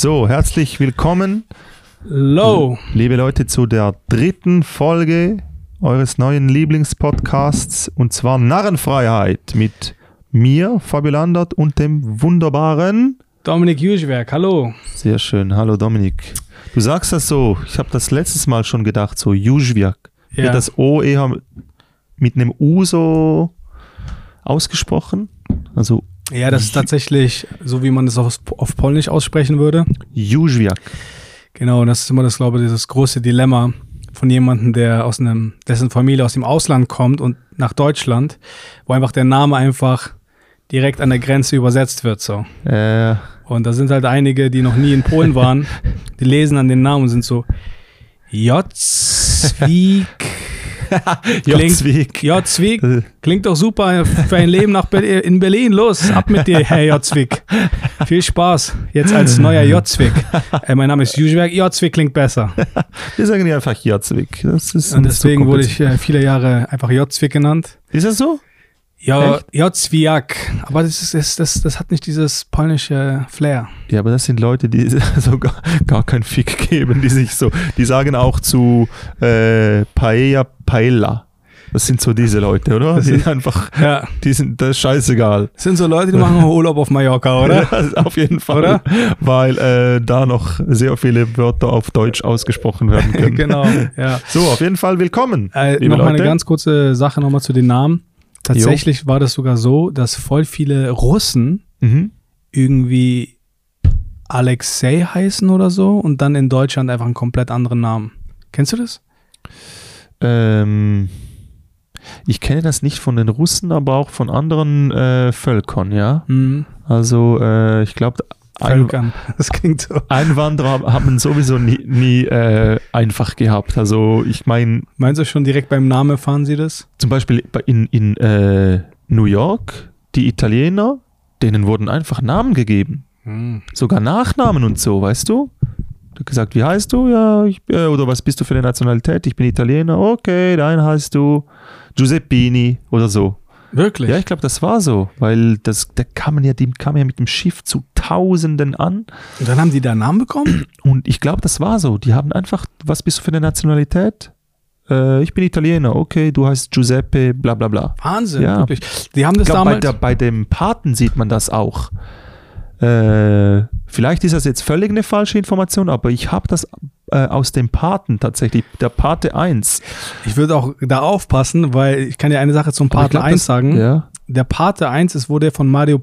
So, herzlich willkommen, Low. liebe Leute, zu der dritten Folge eures neuen Lieblingspodcasts und zwar Narrenfreiheit mit mir, Fabi Landert und dem wunderbaren. Dominik Juschwerk, hallo. Sehr schön, hallo Dominik. Du sagst das so, ich habe das letztes Mal schon gedacht, so Juschwerk. Ja. Wird das O eher mit einem U so ausgesprochen? Also Ja, das ist tatsächlich so, wie man das auf, auf Polnisch aussprechen würde. Juschwerk. Genau, das ist immer das, glaube ich, dieses große Dilemma von jemandem, der aus einem, dessen Familie aus dem Ausland kommt und nach Deutschland, wo einfach der Name einfach direkt an der Grenze übersetzt wird, so. Äh, Und da sind halt einige, die noch nie in Polen waren, die lesen an den Namen und sind so, Jotzwik. Jotzwik. Jotzwik. Klingt doch super für ein Leben nach Ber in Berlin. Los, ab mit dir, Herr Jotzwik. Viel Spaß. Jetzt als neuer Jotzwik. Äh, mein Name ist Juschwerk. Jotzwik klingt besser. Wir sagen ja einfach ist Und deswegen so wurde ich äh, viele Jahre einfach Jotzwik genannt. Ist das so? Ja, Echt? Jotzwiak. Aber das, ist, das, das, das hat nicht dieses polnische Flair. Ja, aber das sind Leute, die so gar, gar keinen Fick geben, die sich so, die sagen auch zu äh, Paella Paella. Das sind so diese Leute, oder? Das Die sind- einfach, Ja, die sind, das ist scheißegal. das sind so Leute, die machen Urlaub auf Mallorca, oder? Ja, auf jeden Fall. Oder? Weil äh, da noch sehr viele Wörter auf Deutsch ausgesprochen werden können. genau, ja. So, auf jeden Fall willkommen. Äh, liebe noch mal eine ganz kurze Sache nochmal zu den Namen. Tatsächlich war das sogar so, dass voll viele Russen Mhm. irgendwie Alexei heißen oder so und dann in Deutschland einfach einen komplett anderen Namen. Kennst du das? Ähm, ich kenne das nicht von den Russen, aber auch von anderen äh, Völkern, ja. Hm, Also äh, ich glaube, Völkern. Das klingt so. Einwanderer haben sowieso nie, nie äh, einfach gehabt. Also ich meine, Meinst du schon direkt beim Namen erfahren sie das? zum Beispiel bei- in, in äh, New York, die Italiener, denen wurden einfach Namen gegeben. Hm. Sogar Nachnamen und so, weißt du? Du hast gesagt, wie heißt du? Ja, ich, äh, oder was bist du für eine Nationalität? Ich bin Italiener. Okay, dein heißt du Giuseppini oder so. Wirklich? Ja, ich glaube, das war so, weil das, da kam ja, die kam ja mit dem Schiff zu Tausenden an. Und dann haben die da einen Namen bekommen? Und ich glaube, das war so. Die haben einfach, was bist du für eine Nationalität? Äh, ich bin Italiener, okay, du heißt Giuseppe, bla bla bla. Wahnsinn, Ja. wirklich. Die haben Ich das glaube, bei, damals. der, bei dem Paten sieht man das auch. Äh, vielleicht ist das jetzt völlig eine falsche Information, aber ich habe das äh, aus dem Paten tatsächlich, der Pate 1. ich würde auch da aufpassen, weil ich kann dir eine Sache zum Pate glaub, 1 das- sagen. Ja, Der Pate 1 ist, wurde von Mario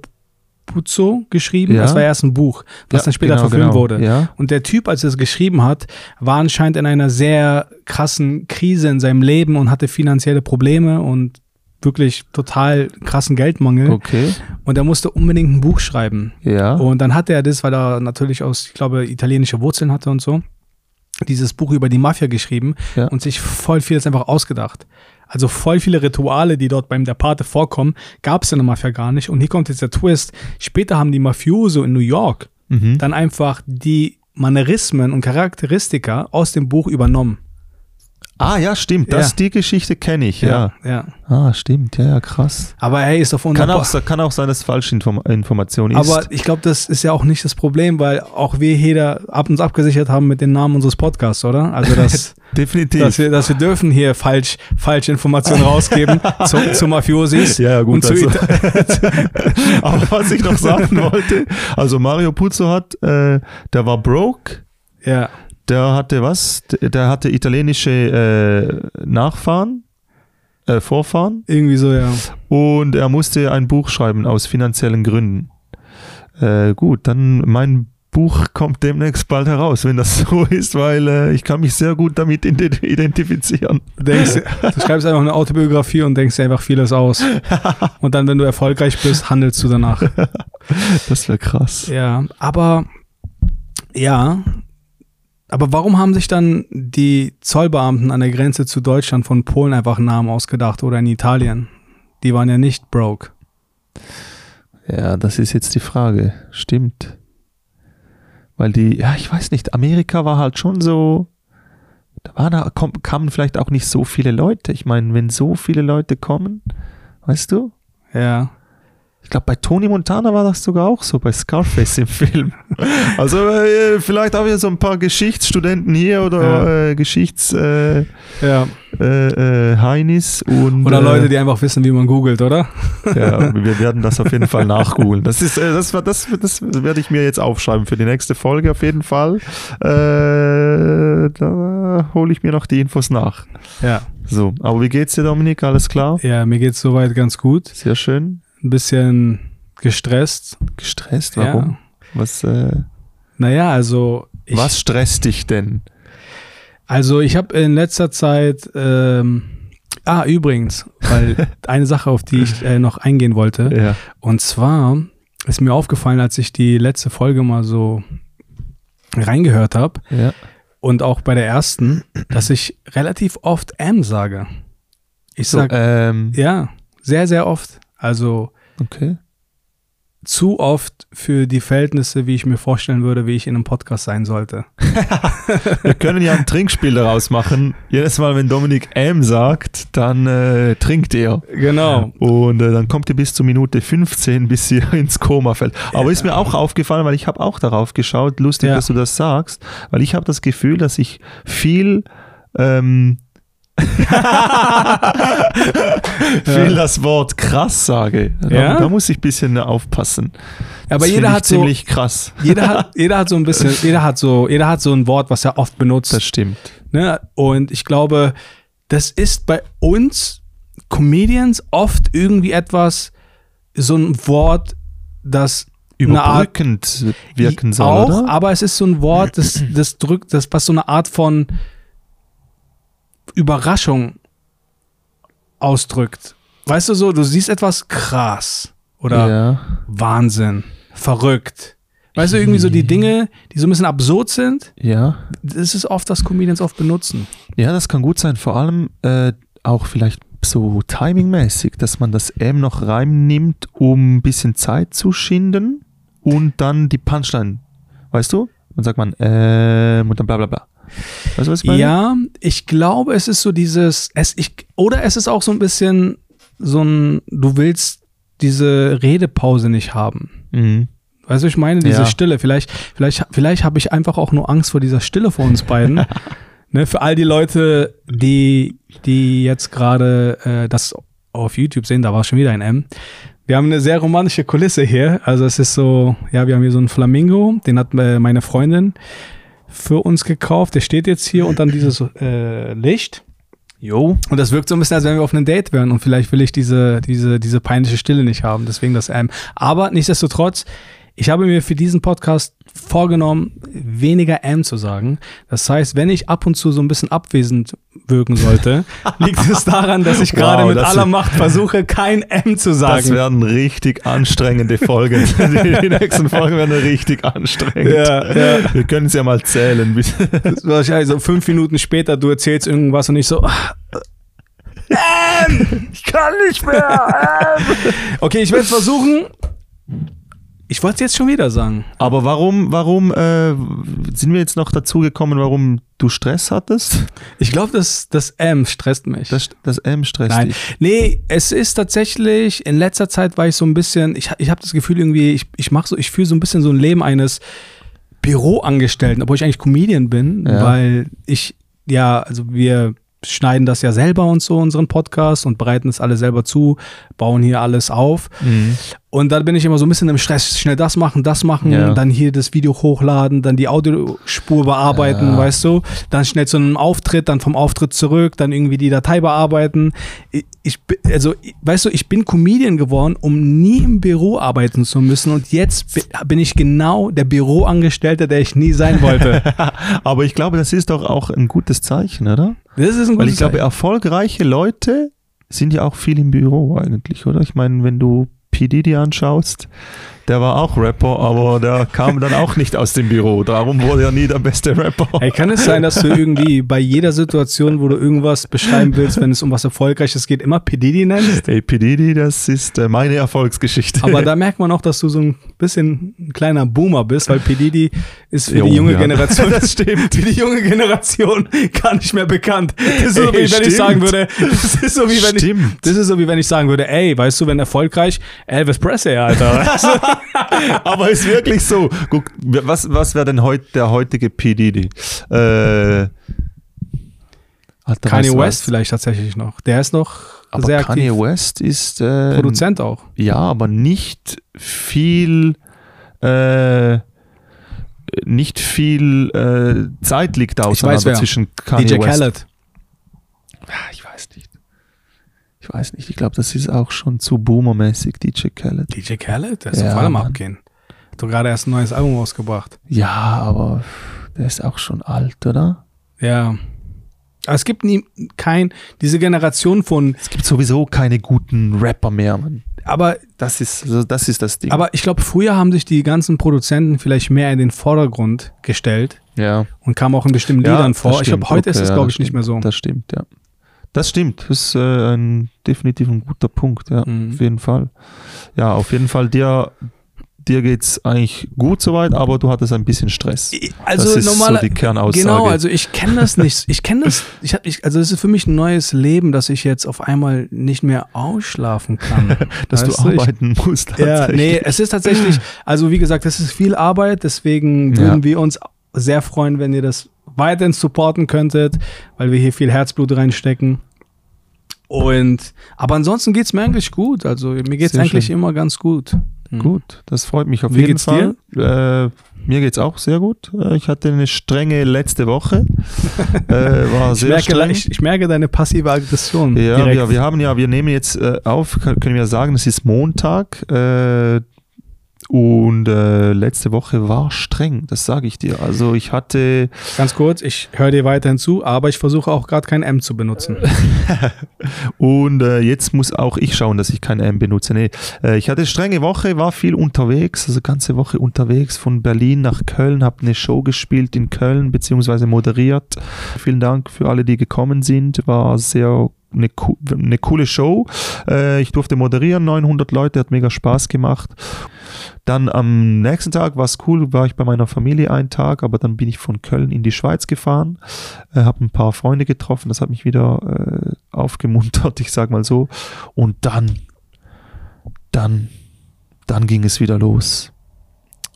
Puzo geschrieben. Ja. Das war erst ein Buch, was ja, dann später genau, verfilmt genau. wurde. Ja, Und der Typ, als er es geschrieben hat, war anscheinend in einer sehr krassen Krise in seinem Leben und hatte finanzielle Probleme und wirklich total krassen Geldmangel. okay. Und er musste unbedingt ein Buch schreiben. Ja, Und dann hatte er das, weil er natürlich aus, ich glaube, italienische Wurzeln hatte und so, dieses Buch über die Mafia geschrieben Ja. und sich voll vieles einfach ausgedacht. Also voll viele Rituale, die dort beim Der Pate vorkommen, gab es in der Mafia gar nicht. Und hier kommt jetzt der Twist. Später haben die Mafioso in New York mhm. dann einfach die Manierismen und Charakteristika aus dem Buch übernommen. Ah, ja, stimmt. Das, Ja. Die Geschichte kenne ich, ja. ja. Ah, stimmt. Ja, ja, krass. Aber hey, ist doch Kann auch, kann auch sein, dass es falsche Inform Information ist. Aber ich glaube, das ist ja auch nicht das Problem, weil auch wir jeder ab uns abgesichert haben mit den Namen unseres Podcasts, oder? Also das, Definitiv. dass wir, dass wir dürfen hier falsch, falsche Informationen rausgeben zu, zu Mafiosis. ja, ja, gut. Und zu Also. Ita- Aber was ich noch sagen wollte, also Mario Puzo hat, äh, der war broke, ja, der hatte was? Der hatte italienische äh, Nachfahren, äh, Vorfahren irgendwie so, ja. und er musste ein Buch schreiben aus finanziellen Gründen. Äh, gut, dann mein Buch kommt demnächst bald heraus, wenn das so ist, weil äh, ich kann mich sehr gut damit ident- identifizieren. Du, denkst, du schreibst einfach eine Autobiografie und denkst dir einfach vieles aus. Und dann, wenn du erfolgreich bist, handelst du danach. Das wäre krass. Ja, aber ja. Aber warum haben sich dann die Zollbeamten an der Grenze zu Deutschland von Polen einfach einen Namen ausgedacht oder in Italien? Die waren ja nicht broke. Ja, das ist jetzt die Frage. Stimmt. Weil die, ja, ich weiß nicht, Amerika war halt schon so, da waren, da komm, kamen vielleicht auch nicht so viele Leute. Ich meine, wenn so viele Leute kommen, weißt du, Ja. Ich glaube, bei Tony Montana war das sogar auch so, bei Scarface im Film. Also äh, vielleicht haben wir so ein paar Geschichtsstudenten hier oder Ja. äh, Geschichts äh, Ja. äh, äh, Heinis und Oder äh, Leute, die einfach wissen, wie man googelt, oder? ja, wir werden das auf jeden Fall nachgoogeln. Das ist, das, das, das werde ich mir jetzt aufschreiben für die nächste Folge auf jeden Fall. Äh, da hole ich mir noch die Infos nach. Ja. So, aber wie geht's dir, Dominik? Alles klar? Ja, mir geht's soweit ganz gut. Sehr schön. Ein bisschen gestresst. Gestresst? Warum? Ja. Was, äh, Naja, also ich, was stresst dich denn? Also ich habe in letzter Zeit, ähm, ah übrigens, weil eine Sache, auf die ich äh, noch eingehen wollte, Ja. und zwar ist mir aufgefallen, als ich die letzte Folge mal so reingehört habe Ja. und auch bei der ersten, dass ich relativ oft M sage. Ich So, sag ähm, ja sehr sehr oft, also okay. zu oft für die Verhältnisse, wie ich mir vorstellen würde, wie ich in einem Podcast sein sollte. Wir können ja ein Trinkspiel daraus machen. Jedes Mal, wenn Dominik M sagt, dann äh, trinkt er. Genau. Und äh, dann kommt ihr bis zur Minute 15, bis ihr ins Koma fällt. Aber ist mir auch aufgefallen, weil ich habe auch darauf geschaut, lustig, Ja. dass du das sagst, weil ich habe das Gefühl, dass ich viel ähm, viel das Wort krass sage. Da, Ja? da muss ich ein bisschen aufpassen. Aber Das jeder find ich hat so ziemlich krass. jeder hat, jeder hat so ein bisschen, jeder hat so, jeder hat so ein Wort, was er oft benutzt. Das stimmt. Ne? Und ich glaube, das ist bei uns Comedians oft irgendwie etwas, so ein Wort, das eine Art Überbrückend wirken soll, auch, oder? aber es ist so ein Wort, das, das drückt, das was so eine Art von Überraschung ausdrückt. Weißt du so, du siehst etwas krass oder ja. Wahnsinn, verrückt. Weißt du, irgendwie so die Dinge, die so ein bisschen absurd sind, ja. das ist oft, was Comedians oft benutzen. Ja, das kann gut sein. Vor allem äh, auch vielleicht so timingmäßig, dass man das M noch reinnimmt, um ein bisschen Zeit zu schinden und dann die Punchline, weißt du? Dann sagt man ähm und dann bla bla bla. Weißt du, was ich meine? Ja, ich glaube, es ist so dieses, es, ich, oder es ist auch so ein bisschen so ein, du willst diese Redepause nicht haben. Mhm. Weißt du, ich meine, diese Ja. Stille. Vielleicht, vielleicht, vielleicht habe ich einfach auch nur Angst vor dieser Stille vor uns beiden. ne, für all die Leute, die, die jetzt gerade äh, das auf YouTube sehen, da war schon wieder ein M. Wir haben eine sehr romantische Kulisse hier. Also es ist so, ja, wir haben hier so einen Flamingo, den hat äh, meine Freundin für uns gekauft. Der steht jetzt hier und dann dieses äh, Licht. Jo. Und das wirkt so ein bisschen, als wenn wir auf einem Date wären und vielleicht will ich diese, diese, diese peinliche Stille nicht haben, deswegen das M. Aber nichtsdestotrotz, ich habe mir für diesen Podcast vorgenommen, weniger M zu sagen. Das heißt, wenn ich ab und zu so ein bisschen abwesend wirken sollte, liegt es daran, dass ich gerade Wow, mit das aller Macht versuche, kein M zu Das sagen. werden richtig anstrengende Folgen. die, die nächsten Folgen werden richtig anstrengend. Ja, ja. Wir können es ja mal zählen. bis- Wahrscheinlich so fünf Minuten später, du erzählst irgendwas und ich so, M! Ich kann nicht mehr! M! Okay, ich werde es versuchen. Ich wollte es jetzt schon wieder sagen. Aber warum, warum äh, sind wir jetzt noch dazu gekommen, warum du Stress hattest? Ich glaube, das, das M stresst mich. Das, das M stresst Nein. dich. Nee, es ist tatsächlich, in letzter Zeit war ich so ein bisschen, ich, ich habe das Gefühl irgendwie, ich, ich mache so, ich fühle so ein bisschen so ein Leben eines Büroangestellten, obwohl ich eigentlich Comedian bin, Ja. weil ich, ja, also wir schneiden das ja selber und so, unseren Podcast und bereiten es alle selber zu, bauen hier alles auf. Mhm. Und dann bin ich immer so ein bisschen im Stress, schnell das machen, das machen, Ja. dann hier das Video hochladen, dann die Audiospur bearbeiten, Ja. weißt du, dann schnell zu einem Auftritt, dann vom Auftritt zurück, dann irgendwie die Datei bearbeiten. Ich, also, weißt du, ich bin Comedian geworden, um nie im Büro arbeiten zu müssen und jetzt bi- bin ich genau der Büroangestellte, der ich nie sein wollte. Aber ich glaube, das ist doch auch ein gutes Zeichen, oder? Das ist ein Weil gutes ich glaube, erfolgreiche Leute sind ja auch viel im Büro eigentlich, oder? Ich meine, wenn du P. Diddy anschaust, der war auch Rapper, aber der kam dann auch nicht aus dem Büro. Darum wurde er nie der beste Rapper. Hey, kann es sein, dass du irgendwie bei jeder Situation, wo du irgendwas beschreiben willst, wenn es um was Erfolgreiches geht, immer P. Diddy nennst? Hey, P. Diddy, das ist äh, meine Erfolgsgeschichte. Aber da merkt man auch, dass du so ein bisschen ein kleiner Boomer bist, weil P. Diddy ist für Jo, die junge ja. Generation, Das stimmt. für die junge Generation gar nicht mehr bekannt. Das ist so, Ey, wie wenn ich stimmt. sagen würde, das ist so wie wenn ich, Stimmt. das ist so wie wenn ich sagen würde, ey, weißt du, wenn erfolgreich, Elvis Presley, Alter. Aber ist wirklich so. Guck, was, was wäre denn heut, der heutige P. Diddy? Äh, Alter, Kanye West was? vielleicht tatsächlich noch. Der ist noch Aber sehr Kanye aktiv. West ist äh, Produzent auch. Ja, aber nicht viel, äh, nicht viel äh, Zeit liegt auseinander wer. zwischen Kanye DJ West. Khaled. Ah, Ich weiß. Ich weiß nicht. Ich glaube, das ist auch schon zu boomermäßig, DJ Khaled. DJ Khaled? Der ist Ja, auf allem Mann. abgehen. Hat doch gerade erst ein neues Album rausgebracht. Ja, aber der ist auch schon alt, oder? Ja. Aber es gibt nie kein, diese Generation von, Es gibt sowieso keine guten Rapper mehr, Mann. aber, Das ist, also das ist das Ding. aber ich glaube, früher haben sich die ganzen Produzenten vielleicht mehr in den Vordergrund gestellt ja. und kamen auch in bestimmten Ja, Liedern vor. Ich glaube, heute ist Okay, es, ja, glaube ich, nicht mehr so. Das stimmt, ja. Das stimmt. Das ist äh, ein definitiv ein guter Punkt, ja. Mhm. Auf jeden Fall. Ja, auf jeden Fall dir, dir geht's eigentlich gut soweit, aber du hattest ein bisschen Stress. Also das ist normaler, so die Kernaussage. Genau, also ich kenne das nicht. Ich kenne das, ich hab, ich, also es ist für mich ein neues Leben, dass ich jetzt auf einmal nicht mehr ausschlafen kann. dass du du, ich- arbeiten musst. Ja, nee, es ist tatsächlich, also wie gesagt, das ist viel Arbeit, deswegen würden Ja. wir uns sehr freuen, wenn ihr das weiterhin supporten könntet, weil wir hier viel Herzblut reinstecken. Und, aber ansonsten geht's mir eigentlich gut. Also mir geht's Sehr eigentlich schön. immer ganz gut. Mhm. Gut, das freut mich auf Wie jeden geht's Fall. Äh, mir geht's auch sehr gut. Äh, Ich hatte eine strenge letzte Woche. äh, war Ich sehr merke, streng. ich, ich merke deine passive Aggression. Ja, wir, wir haben ja, wir nehmen jetzt äh, auf, können wir sagen, es ist Montag äh, und äh, letzte Woche war streng, das sage ich dir. Also ich hatte, Ganz kurz, ich höre dir weiterhin zu, aber ich versuche auch gerade kein M zu benutzen. und äh, jetzt muss auch ich schauen, dass ich kein M benutze. Nee, äh, ich hatte strenge Woche, war viel unterwegs, also ganze Woche unterwegs von Berlin nach Köln, habe eine Show gespielt in Köln beziehungsweise moderiert. Vielen Dank für alle, die gekommen sind, war sehr eine, co- eine coole Show. Äh, ich durfte moderieren, 900 Leute, hat mega Spaß gemacht. Dann am nächsten Tag war es cool, war ich bei meiner Familie einen Tag, aber dann bin ich von Köln in die Schweiz gefahren, äh, habe ein paar Freunde getroffen, das hat mich wieder äh, aufgemuntert, ich sag mal so. Und dann, dann, dann ging es wieder los.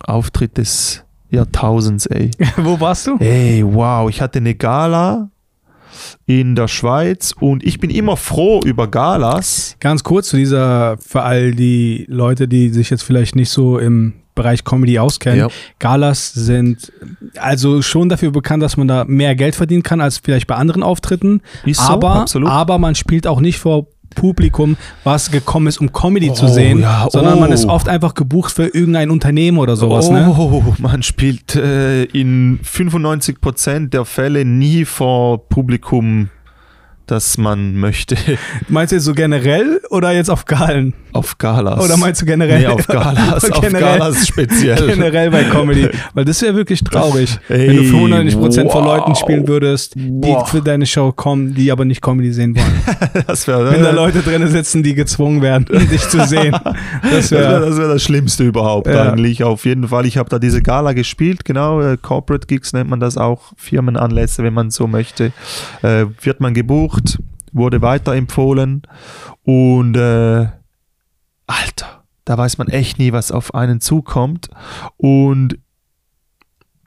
Auftritt des Jahrtausends, ey. Wo warst du? Ey, wow, ich hatte eine Gala in der Schweiz und ich bin immer froh über Galas. Ganz kurz zu dieser, für all die Leute, die sich jetzt vielleicht nicht so im Bereich Comedy auskennen. Ja. Galas sind also schon dafür bekannt, dass man da mehr Geld verdienen kann als vielleicht bei anderen Auftritten. Ist so, aber, absolut. aber man spielt auch nicht vor Publikum, was gekommen ist, um Comedy zu Oh, sehen, ja, sondern man ist oh. oft einfach gebucht für irgendein Unternehmen oder sowas. Ne? Oh, man spielt äh, in 95% der Fälle nie vor Publikum, das man möchte. Meinst du jetzt so generell oder jetzt auf Galen? Auf Galas. Oder meinst du generell? Nee, auf Galas, auf Galas speziell. Generell bei Comedy. Weil das wäre wirklich traurig, Ey, wenn du 95% von wow. Leuten spielen würdest, die Wow. für deine Show kommen, die aber nicht Comedy sehen wollen. Das wäre wenn da Leute drin sitzen, die gezwungen werden, dich zu sehen. Das wäre. das, wär das Schlimmste überhaupt Ja. eigentlich. Auf jeden Fall. Ich habe da diese Gala gespielt, genau. Äh, Corporate Gigs nennt man das auch. Firmenanlässe, wenn man so möchte. Äh, wird man gebucht, wurde weiterempfohlen und äh, Alter, da weiß man echt nie, was auf einen zukommt. Und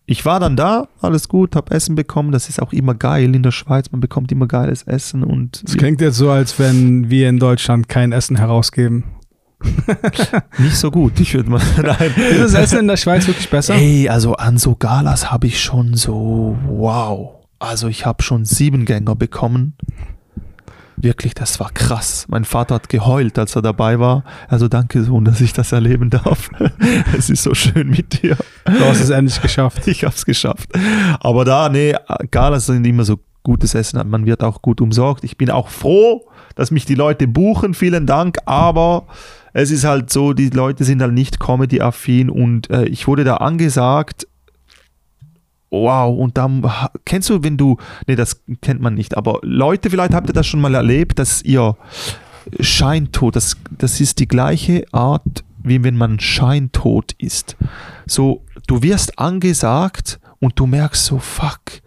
ich war dann da, alles gut, habe Essen bekommen. Das ist auch immer geil in der Schweiz. Man bekommt immer geiles Essen und Das klingt jetzt so, als wenn wir in Deutschland kein Essen herausgeben. nicht so gut. Ich würde mal, nein. Ist das Essen in der Schweiz wirklich besser? Ey, also an so Galas habe ich schon so, wow. Also ich habe schon sieben Gänger bekommen. Wirklich, das war krass. Mein Vater hat geheult, als er dabei war. Also danke Sohn, dass ich das erleben darf. es ist so schön mit dir. Du hast es endlich geschafft. Ich habe es geschafft. Aber da, nee, Galas sind immer so gutes Essen. Man wird auch gut umsorgt. Ich bin auch froh, dass mich die Leute buchen. Vielen Dank. Aber es ist halt so, die Leute sind halt nicht Comedy-affin und äh, ich wurde da angesagt, wow, und dann kennst du, wenn du, nee, das kennt man nicht, aber Leute, vielleicht habt ihr das schon mal erlebt, dass ihr scheintot, das, das ist die gleiche Art, wie wenn man scheintot ist. So, du wirst angesagt und du merkst so, fuck,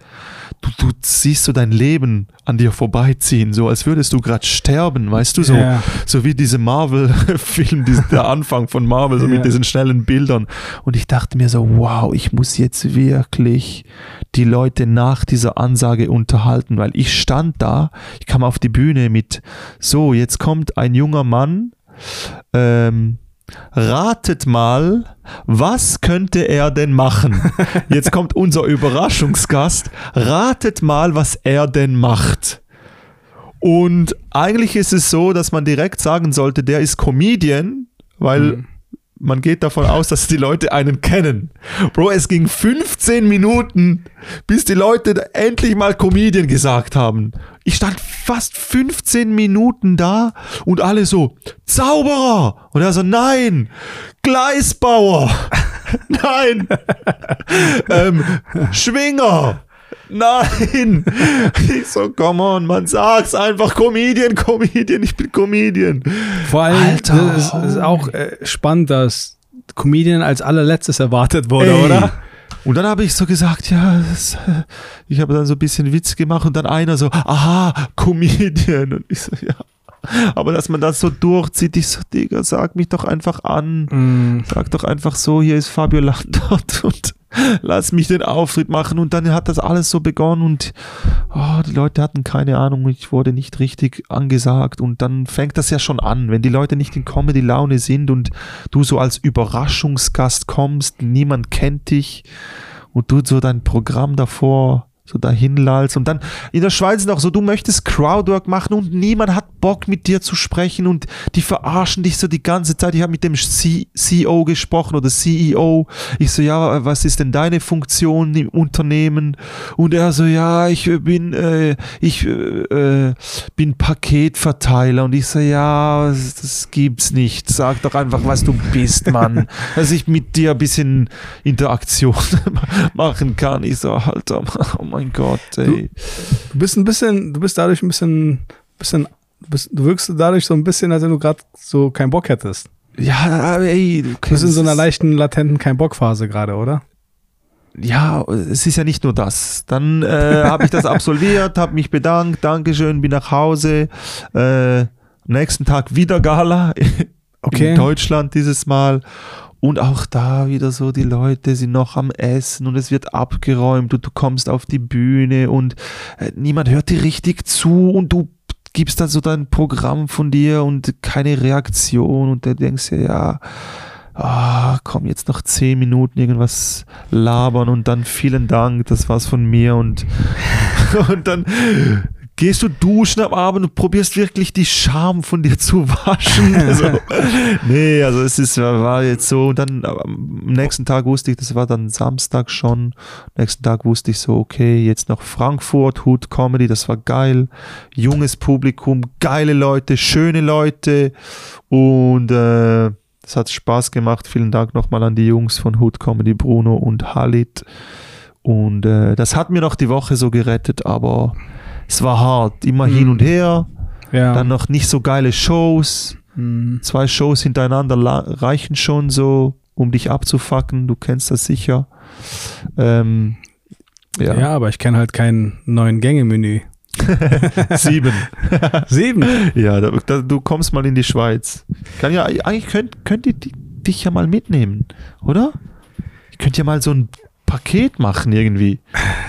du, du siehst so dein Leben an dir vorbeiziehen, so als würdest du gerade sterben, weißt du, so, Ja. so wie diese Marvel-Film, der Anfang von Marvel, so Ja. mit diesen schnellen Bildern. Und ich dachte mir so, wow, ich muss jetzt wirklich die Leute nach dieser Ansage unterhalten, weil ich stand da, ich kam auf die Bühne mit, so, jetzt kommt ein junger Mann, ähm, Ratet mal, was könnte er denn machen? Jetzt kommt unser Überraschungsgast. Ratet mal, was er denn macht. Und eigentlich ist es so, dass man direkt sagen sollte, der ist Comedian, weil Mhm. Man geht davon aus, dass die Leute einen kennen. Bro, es ging 15 Minuten, bis die Leute endlich mal Comedian gesagt haben. Ich stand fast 15 Minuten da und alle so, Zauberer! Und er so, nein, Gleisbauer! nein! ähm, Schwinger! Nein! Ich so, come on, man sag's einfach, Comedian, Comedian, ich bin Comedian. Vor allem Alter, es ist, es ist auch äh, spannend, dass Comedian als allerletztes erwartet wurde, Ey. oder? Und dann habe ich so gesagt, ja, das, äh, ich habe dann so ein bisschen Witz gemacht und dann einer so, aha, Comedian. Und ich so, ja. Aber dass man das so durchzieht, ich so, Digga, sag mich doch einfach an. Mm, Sag doch einfach so, hier ist Fabio Landert und lass mich den Auftritt machen. Und dann hat das alles so begonnen und oh, die Leute hatten keine Ahnung, ich wurde nicht richtig angesagt. Und dann fängt das ja schon an, wenn die Leute nicht in Comedy-Laune sind und du so als Überraschungsgast kommst, niemand kennt dich und du so dein Programm davor so dahin lallst. Und dann in der Schweiz auch so, du möchtest Crowdwork machen und niemand hat Bock mit dir zu sprechen und die verarschen dich so die ganze Zeit. Ich habe mit dem C CEO gesprochen oder CEO. Ich so, ja, was ist denn deine Funktion im Unternehmen? Und er so, ja, ich äh, bin, äh, ich äh, äh, bin Paketverteiler. Und ich so, ja, das, gibt's nicht. Sag doch einfach, was du bist, Mann. Dass ich mit dir ein bisschen Interaktion machen kann. Ich so, Alter, oh mein Gott, ey. du bist ein bisschen, du bist dadurch ein bisschen, bisschen du, bist, du wirkst dadurch so ein bisschen, als wenn du gerade so keinen Bock hättest. Ja, ey, du Du bist in so einer leichten, latenten Kein-Bock-Phase gerade, oder? Ja, es ist ja nicht nur das. Dann äh, habe ich das absolviert, habe mich bedankt, Dankeschön, bin nach Hause. Äh, nächsten Tag wieder Gala Okay. in Deutschland dieses Mal. Und auch da wieder so, die Leute sind noch am Essen und es wird abgeräumt und du kommst auf die Bühne und äh, niemand hört dir richtig zu und du gibst dann so dein Programm von dir und keine Reaktion und du denkst dir, ja, ah, komm jetzt noch zehn Minuten irgendwas labern und dann vielen Dank, das war's von mir und, und dann gehst du duschen am Abend und probierst wirklich die Scham von dir zu waschen. Also, nee, also es ist, war jetzt so, dann am nächsten Tag wusste ich, das war dann Samstag schon, nächsten Tag wusste ich so, okay, jetzt noch Frankfurt, Hood Comedy, das war geil, junges Publikum, geile Leute, schöne Leute und äh, es hat Spaß gemacht. Vielen Dank nochmal an die Jungs von Hood Comedy, Bruno und Halit. Und äh, das hat mir noch die Woche so gerettet, aber es war hart. Immer hin Mhm. und her. Ja. Dann noch nicht so geile Shows. Mm, Zwei Shows hintereinander reichen schon so, um dich abzufacken. Du kennst das sicher. Ähm, ja. ja. aber ich kenne halt kein neuen Gänge-Menü. sieben. Sieben. Ja, da, da, du kommst mal in die Schweiz. Kann ja, eigentlich könnt, könnt ihr di- dich ja mal mitnehmen, oder? Ich könnte ja mal so ein Paket machen irgendwie.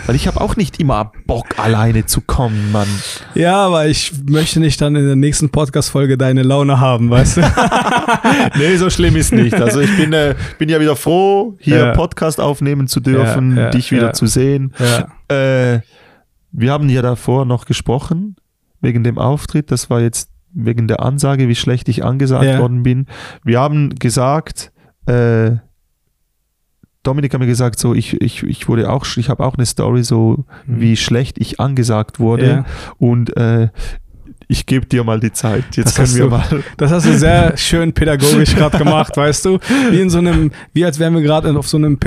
Weil ich habe auch nicht immer Bock, alleine zu kommen, Mann. Ja, aber ich möchte nicht dann in der nächsten Podcast-Folge deine Laune haben, weißt du? nee, so schlimm ist nicht. Also ich bin, äh, bin ja wieder froh, hier Ja. Podcast aufnehmen zu dürfen, Ja, ja, dich wieder zu sehen. Äh, wir haben ja davor noch gesprochen, wegen dem Auftritt. Das war jetzt wegen der Ansage, wie schlecht ich angesagt worden bin. Wir haben gesagt, äh, Dominik hat mir gesagt, so ich, ich, ich wurde auch, ich habe auch eine Story, so Mhm. wie schlecht ich angesagt wurde. Ja. Und äh, ich gebe dir mal die Zeit. Jetzt Das können hast wir du- mal. Das hast du sehr schön pädagogisch gerade gemacht, weißt du? Wie in so einem, wie als wären wir gerade auf so einem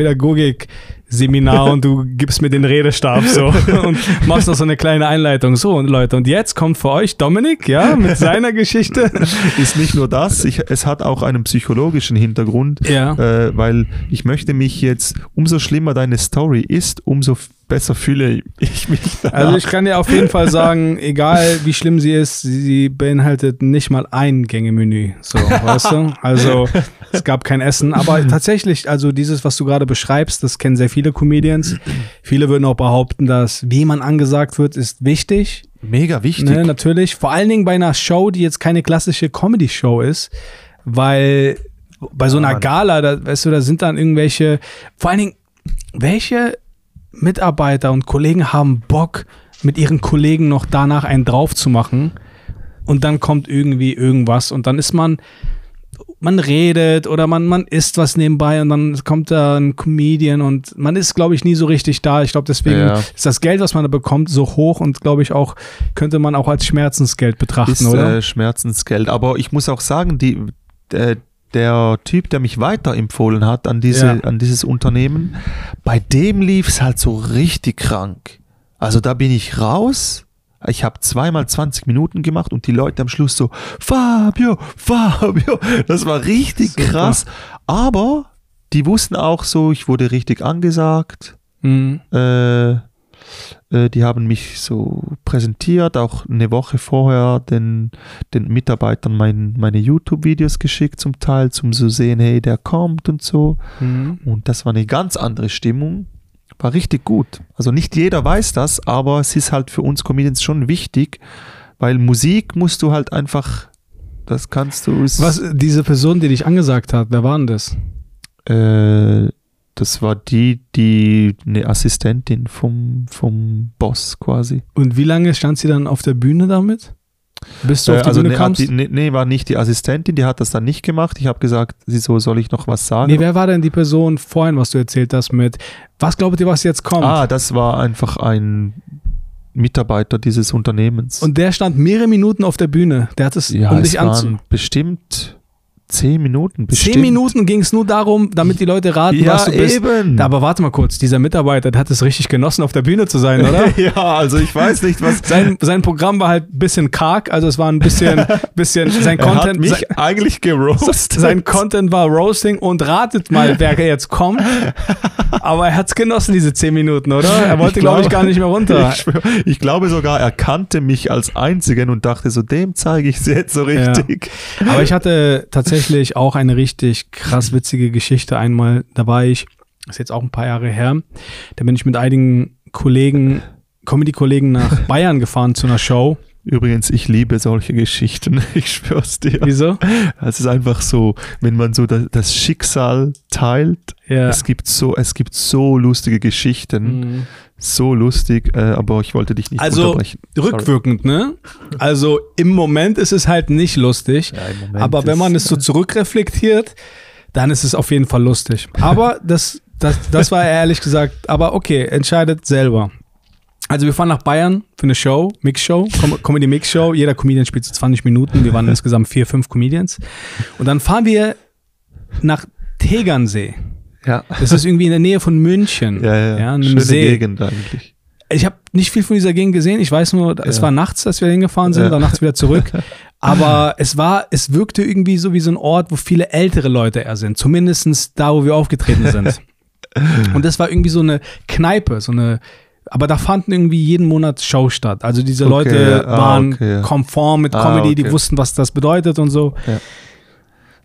Pädagogik-Seminar und du gibst mir den Redestab so und machst noch so eine kleine Einleitung. So, und Leute, und jetzt kommt für euch Dominik, ja, mit seiner Geschichte. Ist nicht nur das, ich, es hat auch einen psychologischen Hintergrund, Ja. äh, weil ich möchte mich jetzt, umso schlimmer deine Story ist, umso besser fühle ich mich. danach. Also ich kann dir auf jeden Fall sagen, egal wie schlimm sie ist, sie beinhaltet nicht mal ein Gängemenü. So, weißt du? Also es gab kein Essen. Aber tatsächlich, also dieses, was du gerade beschreibst, das kennen sehr viele Comedians. Viele würden auch behaupten, dass wie man angesagt wird, ist wichtig. Mega wichtig. Ne, natürlich. Vor allen Dingen bei einer Show, die jetzt keine klassische Comedy-Show ist, weil bei so einer Mann. Gala, da, weißt du, da sind dann irgendwelche, vor allen Dingen, welche Mitarbeiter und Kollegen haben Bock, mit ihren Kollegen noch danach einen drauf zu machen und dann kommt irgendwie irgendwas und dann ist man, man redet oder man, man isst was nebenbei und dann kommt da ein Comedian und man ist, glaube ich, nie so richtig da. Ich glaube, deswegen Ja. ist das Geld, was man da bekommt, so hoch und glaube ich auch, könnte man auch als Schmerzensgeld betrachten, ist oder? äh, Schmerzensgeld. Aber ich muss auch sagen, die, äh, der Typ, der mich weiterempfohlen hat an, diese, Ja. an dieses Unternehmen, bei dem lief es halt so richtig krank. Also da bin ich raus. Ich habe zweimal 20 Minuten gemacht und die Leute am Schluss so, Fabio, Fabio, das war richtig Super. krass. Aber die wussten auch so, ich wurde richtig angesagt. Mhm. Äh, äh, die haben mich so präsentiert, auch eine Woche vorher den, den Mitarbeitern mein, meine YouTube-Videos geschickt zum Teil, zum so sehen, hey, der kommt und so. Mhm. Und das war eine ganz andere Stimmung. War richtig gut. Also nicht jeder weiß das, aber es ist halt für uns Comedians schon wichtig, weil Musik musst du halt einfach, das kannst du. Was, diese Person, die dich angesagt hat, wer war denn das? Äh, das war die, die eine Assistentin vom, vom Boss quasi. Und wie lange stand sie dann auf der Bühne damit? Bis du Äh, auf die also Bühne nee, hat kamst? die, nee, nee, war nicht die Assistentin, die hat das dann nicht gemacht. Ich habe gesagt, sie so, soll ich noch was sagen? Nee, wer war denn die Person vorhin, was du erzählt hast mit, was glaubt ihr, was jetzt kommt? ah, das war einfach ein Mitarbeiter dieses Unternehmens. Und der stand mehrere Minuten auf der Bühne. Der hat es, ja, um es dich anzu. waren bestimmt zehn Minuten. Bestimmt. Zehn Minuten ging es nur darum, damit die Leute raten, Ja, was du bist. eben. Aber warte mal kurz, dieser Mitarbeiter, der hat es richtig genossen, auf der Bühne zu sein, oder? ja, also ich weiß nicht, was. Sein, sein Programm war halt ein bisschen karg, also es war ein bisschen, bisschen sein Er hat Content, mich sein, eigentlich gerostet. sein Content war Roasting und ratet mal, wer jetzt kommt. Aber er hat es genossen, diese zehn Minuten, oder? Er wollte, glaube ich, gar nicht mehr runter. Ich, schwör, ich glaube sogar, er kannte mich als Einzigen und dachte so, dem zeige ich es jetzt so Ja. richtig. Aber ich hatte tatsächlich auch eine richtig krass witzige Geschichte einmal. Da war ich, das ist jetzt auch ein paar Jahre her, da bin ich mit einigen Kollegen, Comedy-Kollegen nach Bayern gefahren zu einer Show. Übrigens, ich liebe solche Geschichten. Ich schwör's dir. Wieso? Es ist einfach so, wenn man so das, das Schicksal teilt. Ja. Es gibt so, es gibt so lustige Geschichten, Mhm. So lustig. Äh, aber ich wollte dich nicht Also, unterbrechen. Sorry. Rückwirkend, ne? Also im Moment ist es halt nicht lustig. Ja, aber wenn man ist- es so zurückreflektiert, dann ist es auf jeden Fall lustig. Aber das, das, das war ehrlich gesagt, aber okay, entscheidet selber. Also wir fahren nach Bayern für eine Show, Mix-Show, Com Comedy-Mix-Show. Jeder Comedian spielt so 20 Minuten. Wir waren insgesamt vier, fünf Comedians. Und dann fahren wir nach Tegernsee. Ja, Das ist irgendwie in der Nähe von München. ja, ja. ja Schöne See. Gegend eigentlich. Ich habe nicht viel von dieser Gegend gesehen. Ich weiß nur, es Ja. war nachts, dass wir hingefahren sind, Ja. dann nachts wieder zurück. Aber es war, es wirkte irgendwie so wie so ein Ort, wo viele ältere Leute eher sind. Zumindestens da, wo wir aufgetreten sind. Und das war irgendwie so eine Kneipe, so eine, aber da fanden irgendwie jeden Monat Show statt. Also diese Okay, Leute ah, waren okay, ja. konform mit Ah, Comedy, die okay. wussten, was das bedeutet und so. Ja.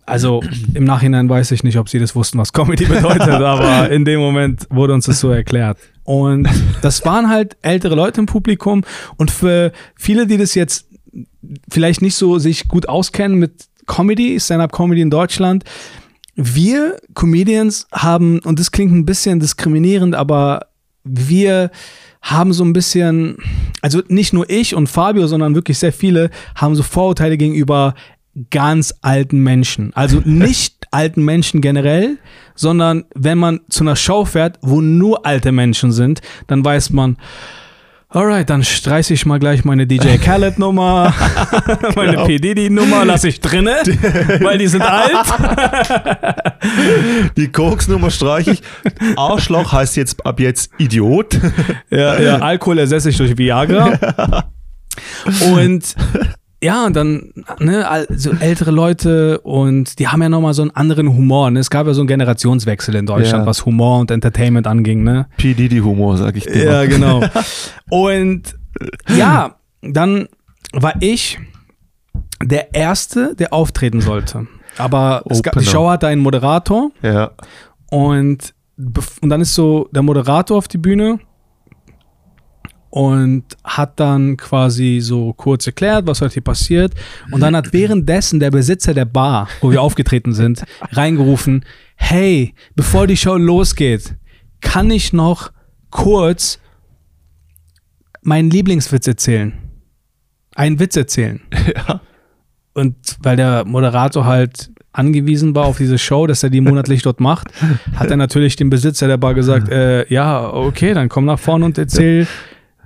Also im Nachhinein weiß ich nicht, ob sie das wussten, was Comedy bedeutet, aber in dem Moment wurde uns das so erklärt. Und das waren halt ältere Leute im Publikum und für viele, die das jetzt vielleicht nicht so sich gut auskennen mit Comedy, Stand-up-Comedy in Deutschland, wir Comedians haben, und das klingt ein bisschen diskriminierend, aber wir haben so ein bisschen, also nicht nur ich und Fabio, sondern wirklich sehr viele haben so Vorurteile gegenüber ganz alten Menschen. Also nicht alten Menschen generell, sondern wenn man zu einer Show fährt, wo nur alte Menschen sind, dann weiß man, Alright, dann streiche ich mal gleich meine DJ Khaled Nummer, meine Genau. P. Diddy Nummer lasse ich drinne, weil die sind alt. Die Koksnummer streiche ich. Arschloch heißt jetzt ab jetzt Idiot. Ja, ja, Alkohol ersetze ich durch Viagra. Und ja, und dann, ne, all- so ältere Leute und die haben ja nochmal so einen anderen Humor. Ne? Es gab ja so einen Generationswechsel in Deutschland, Ja. was Humor und Entertainment anging, ne? P. Diddy Humor, sag ich dir. Ja, genau. Und ja, dann war ich der Erste, der auftreten sollte. Aber es gab, die. Show hatte einen Moderator Ja. und, und dann ist so der Moderator auf die Bühne und hat dann quasi so kurz erklärt, was heute hier passiert. Und dann hat währenddessen der Besitzer der Bar, wo wir aufgetreten sind, reingerufen, hey, bevor die Show losgeht, kann ich noch kurz meinen Lieblingswitz erzählen? Einen Witz erzählen. Ja. Und weil der Moderator halt angewiesen war auf diese Show, dass er die monatlich dort macht, hat er natürlich dem Besitzer der Bar gesagt, äh, ja, okay, dann komm nach vorne und erzähl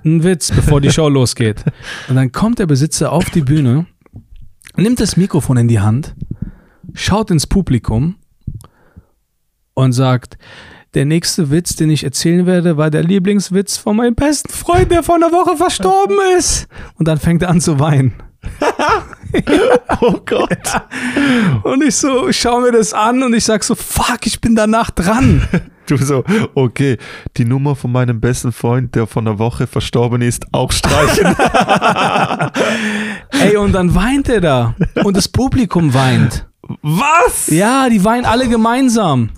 einen Witz, bevor die Show losgeht. Und dann kommt der Besitzer auf die Bühne, nimmt das Mikrofon in die Hand, schaut ins Publikum und sagt, der nächste Witz, den ich erzählen werde, war der Lieblingswitz von meinem besten Freund, der vor einer Woche verstorben ist. Und dann fängt er an zu weinen. Oh Gott. Und ich so, schau mir das an und ich sag so, fuck, ich bin danach dran. Du so, okay, die Nummer von meinem besten Freund, der vor einer Woche verstorben ist, auch streichen. Ey, und dann weint er da. Und das Publikum weint. Was? Ja, die weinen alle gemeinsam.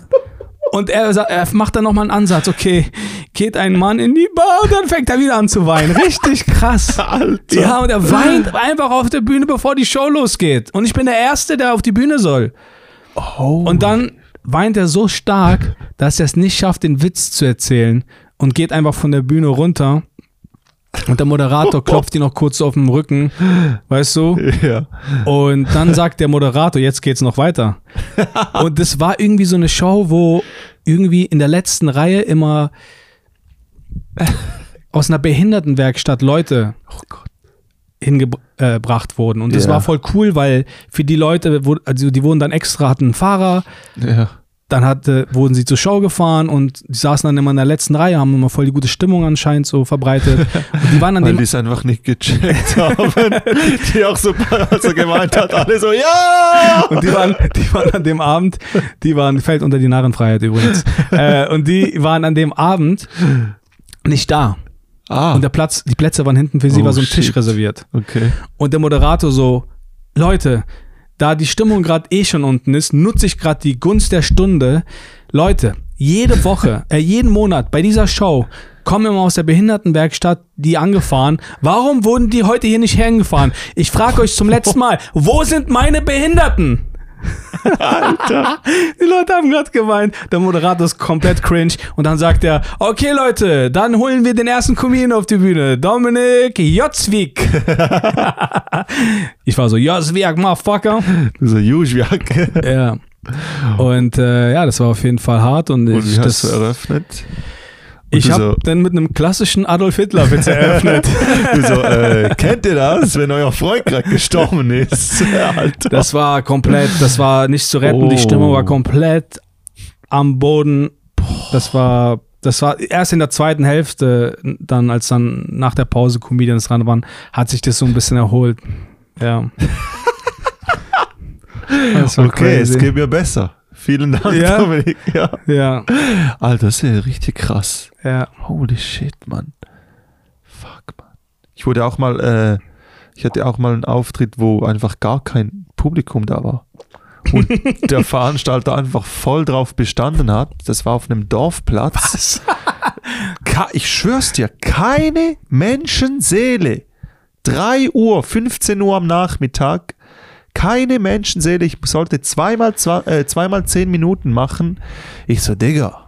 Und er, er macht dann nochmal einen Ansatz. Okay, geht ein Mann in die Bar und dann fängt er wieder an zu weinen. Richtig krass. Alter. Ja, und er weint einfach auf der Bühne, bevor die Show losgeht. Und ich bin der Erste, der auf die Bühne soll. Oh. Und dann weint er so stark, dass er es nicht schafft, den Witz zu erzählen und geht einfach von der Bühne runter. Und der Moderator klopft ihn noch kurz auf den Rücken, weißt du? Ja. Und dann sagt der Moderator, jetzt geht's noch weiter. Und das war irgendwie so eine Show, wo irgendwie in der letzten Reihe immer aus einer Behindertenwerkstatt Leute Oh hingebracht wurden. Und das Ja. war voll cool, weil für die Leute, also die wurden dann extra, hatten einen Fahrer, Ja. dann hatte, wurden sie zur Show gefahren und die saßen dann immer in der letzten Reihe, haben immer voll die gute Stimmung anscheinend so verbreitet. Und die waren an Weil dem die es einfach nicht gecheckt haben. die auch so, er gemeint hat, alle so, ja! Und die waren, die waren an dem Abend, die waren, fällt unter die Narrenfreiheit übrigens. äh, und die waren an dem Abend nicht da. Ah, Und der Platz, die Plätze waren hinten für sie, Oh, war so ein Tisch shit. reserviert. okay. Und der Moderator so, Leute, da die Stimmung gerade eh schon unten ist, nutze ich gerade die Gunst der Stunde. Leute, jede Woche, äh, jeden Monat bei dieser Show kommen immer aus der Behindertenwerkstatt die angefahren. Warum wurden die heute hier nicht hergefahren? Ich frage euch zum letzten Mal, wo sind meine Behinderten? Alter. Die Leute haben gerade geweint. Der Moderator ist komplett cringe. Und dann sagt er, okay Leute, dann holen wir den ersten Comedian auf die Bühne. Dominik Jotzwik. ich war so, Jotzwik, motherfucker. So, Juschwiak. Ja. Und äh, ja, das war auf jeden Fall hart. Und, Und ich, wie hast das, du eröffnet? Und ich habe so- dann mit einem klassischen Adolf Hitler Witz eröffnet. Du so, äh, kennt ihr das, wenn euer Freund gerade gestorben ist? Alter. Das war komplett, das war nicht zu retten. Die Oh. Stimmung war komplett am Boden. Das war, das war erst in der zweiten Hälfte, dann als dann nach der Pause Comedians dran waren, hat sich das so ein bisschen erholt. Ja. Okay, es crazy. geht mir besser. Vielen Dank, Ja? Dominik. Ja. Ja, Alter, das ist ja richtig krass. ja. Holy shit, Mann. Fuck, Mann. Ich wurde auch mal, äh, ich hatte auch mal einen Auftritt, wo einfach gar kein Publikum da war. Und der Veranstalter einfach voll drauf bestanden hat. Das war auf einem Dorfplatz. Ka ich schwör's dir, keine Menschenseele. 3 Uhr, 15 Uhr am Nachmittag. Keine Menschenseele. Ich sollte zweimal, zwei, äh, zweimal 10 Minuten machen. Ich so, Digga,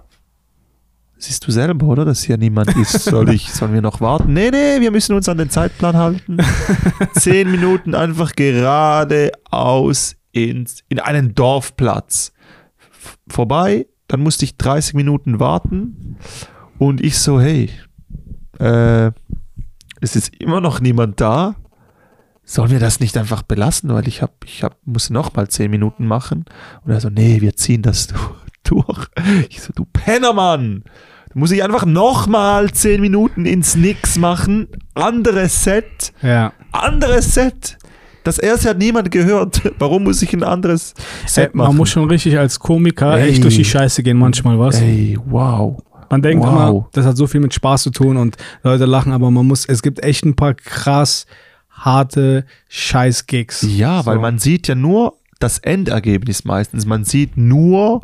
Siehst du selber, oder? Dass hier niemand ist. Soll ich, sollen wir noch warten? Nee, nee, wir müssen uns an den Zeitplan halten. Zehn Minuten einfach geradeaus ins, in einen Dorfplatz. Vorbei, dann musste ich 30 Minuten warten und ich so, hey, äh, es ist immer noch niemand da. Sollen wir das nicht einfach belassen, weil ich hab, ich hab, muss noch mal zehn Minuten machen? Und er so, nee, wir ziehen das durch. Ich so, du Pennermann! Da muss ich einfach noch mal zehn Minuten ins Nix machen. Anderes Set. Ja. Anderes Set. Das erste hat niemand gehört. Warum muss ich ein anderes Ey, Set machen? man muss schon richtig als Komiker Ey. echt durch die Scheiße gehen manchmal, was? Ey, wow. Man denkt Wow. immer, das hat so viel mit Spaß zu tun und Leute lachen, aber man muss, es gibt echt ein paar krass harte Scheiß-Gigs. Ja, weil So. man sieht ja nur das Endergebnis meistens. Man sieht nur,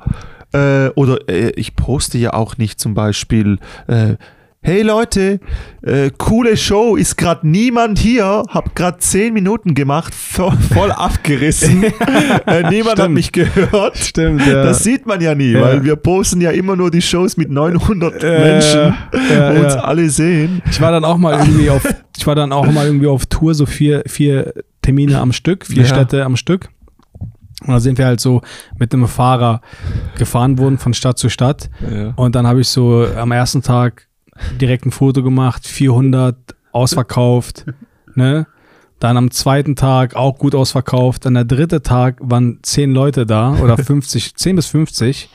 äh, oder äh, ich poste ja auch nicht zum Beispiel, äh, hey Leute, äh, coole Show, ist gerade niemand hier, hab gerade zehn Minuten gemacht, vo voll abgerissen, äh, niemand hat Stimmt. mich gehört. Stimmt, ja. Das sieht man ja nie, Ja. weil wir posten ja immer nur die Shows mit 900 Ja, Menschen, ja, wo uns alle sehen. Ich war dann auch mal irgendwie auf, ich war dann auch mal irgendwie auf Tour, so vier, vier Termine am Stück, vier. Städte am Stück. Und da sind wir halt so mit einem Fahrer gefahren worden von Stadt zu Stadt. Und dann habe ich so am ersten Tag direkt ein Foto gemacht, 400 ausverkauft, ne? Dann am zweiten Tag auch gut ausverkauft. Dann der dritte Tag waren 10 Leute da oder 50, 10 bis 50.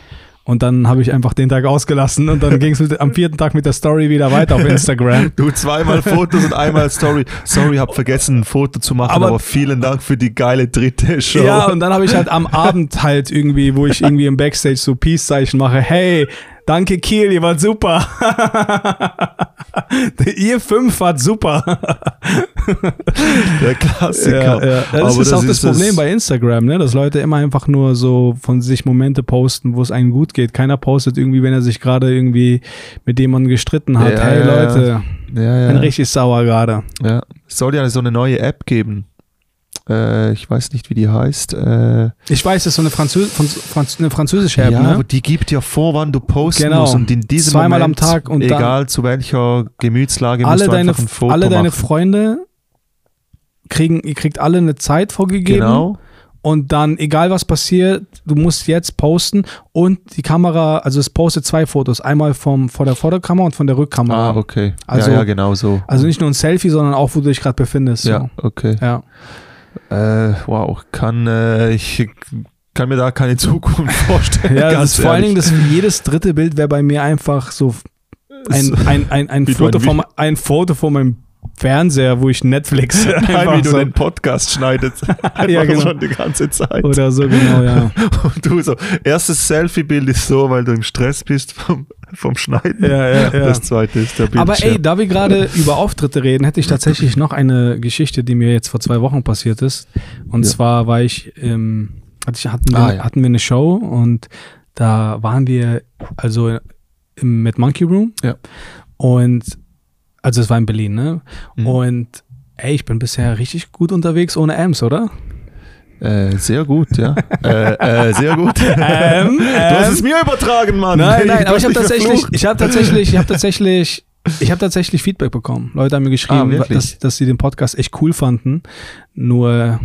Und dann habe ich einfach den Tag ausgelassen und dann ging es am vierten Tag mit der Story wieder weiter auf Instagram. Du zweimal Fotos und einmal Story. Sorry, hab vergessen, ein Foto zu machen, aber, Aber- vielen Dank für die geile dritte Show. Ja, und dann habe ich halt am Abend halt irgendwie, wo ich irgendwie im Backstage so Peace-Zeichen mache, hey, danke Kiel, ihr wart super. ihr fünf wart super. der Klassiker. Ja, ja. Das Aber ist auch das, Problem das- bei Instagram, ne? dass Leute immer einfach nur so von sich Momente posten, wo es einem gut geht. Keiner postet irgendwie, wenn er sich gerade irgendwie mit jemandem gestritten hat. Ja, hey Leute, Ja, bin ja. richtig sauer gerade. ja. Es soll ja so eine neue App geben. Äh, ich weiß nicht, wie die heißt. Äh, Ich weiß, das ist so eine, Französ Franz eine französische App, ja, ne? aber die gibt ja vor, wann du posten Genau. musst. Und in diesem Zweimal am Moment, Tag und egal zu welcher Gemütslage, musst alle du deine, einfach ein Foto alle deine machen. Freunde kriegen, ihr kriegt alle eine Zeit vorgegeben. Genau. Und dann, egal was passiert, du musst jetzt posten und die Kamera, also es postet zwei Fotos, einmal vom, vor der Vorderkamera und von der Rückkamera. Ah, okay. Also- ja, ja, genau so. Also nicht nur ein Selfie, sondern auch, wo du dich gerade befindest. So. ja, okay. ja. Äh, wow, kann äh, ich kann mir da keine Zukunft vorstellen. Ja, das ist vor allen Dingen, ehrlich. das, jedes dritte Bild wäre bei mir einfach so ein, ein, ein, ein, Foto von, ein Foto von meinem Fernseher, wo ich Netflix einfach wie du so, den Podcast schneidest. Einfach Ja, genau. schon die ganze Zeit. oder so, genau, ja. Und du so, erstes Selfie-Bild ist so, weil du im Stress bist vom, vom Schneiden. Ja, ja, ja. Das zweite ist der Bildschirm. Aber ey, da wir gerade über Auftritte reden, hätte ich tatsächlich noch eine Geschichte, die mir jetzt vor zwei Wochen passiert ist. Und Ja. zwar war ich, ähm, hatte ich hatten, wir, Ah, ja. hatten wir eine Show und da waren wir also im, mit Monkey Room. Ja. Und also es war in Berlin, ne? Mhm. Und ey, ich bin bisher richtig gut unterwegs ohne Amps, oder? Äh, sehr gut, ja. äh, äh, sehr gut. Ähm, du hast es mir übertragen, Mann. Nein, nein, Du aber ich habe tatsächlich, ich habe tatsächlich, ich habe tatsächlich, ich habe tatsächlich Feedback bekommen. Leute haben mir Ah, geschrieben, wirklich? dass, dass sie den Podcast echt cool fanden. Nur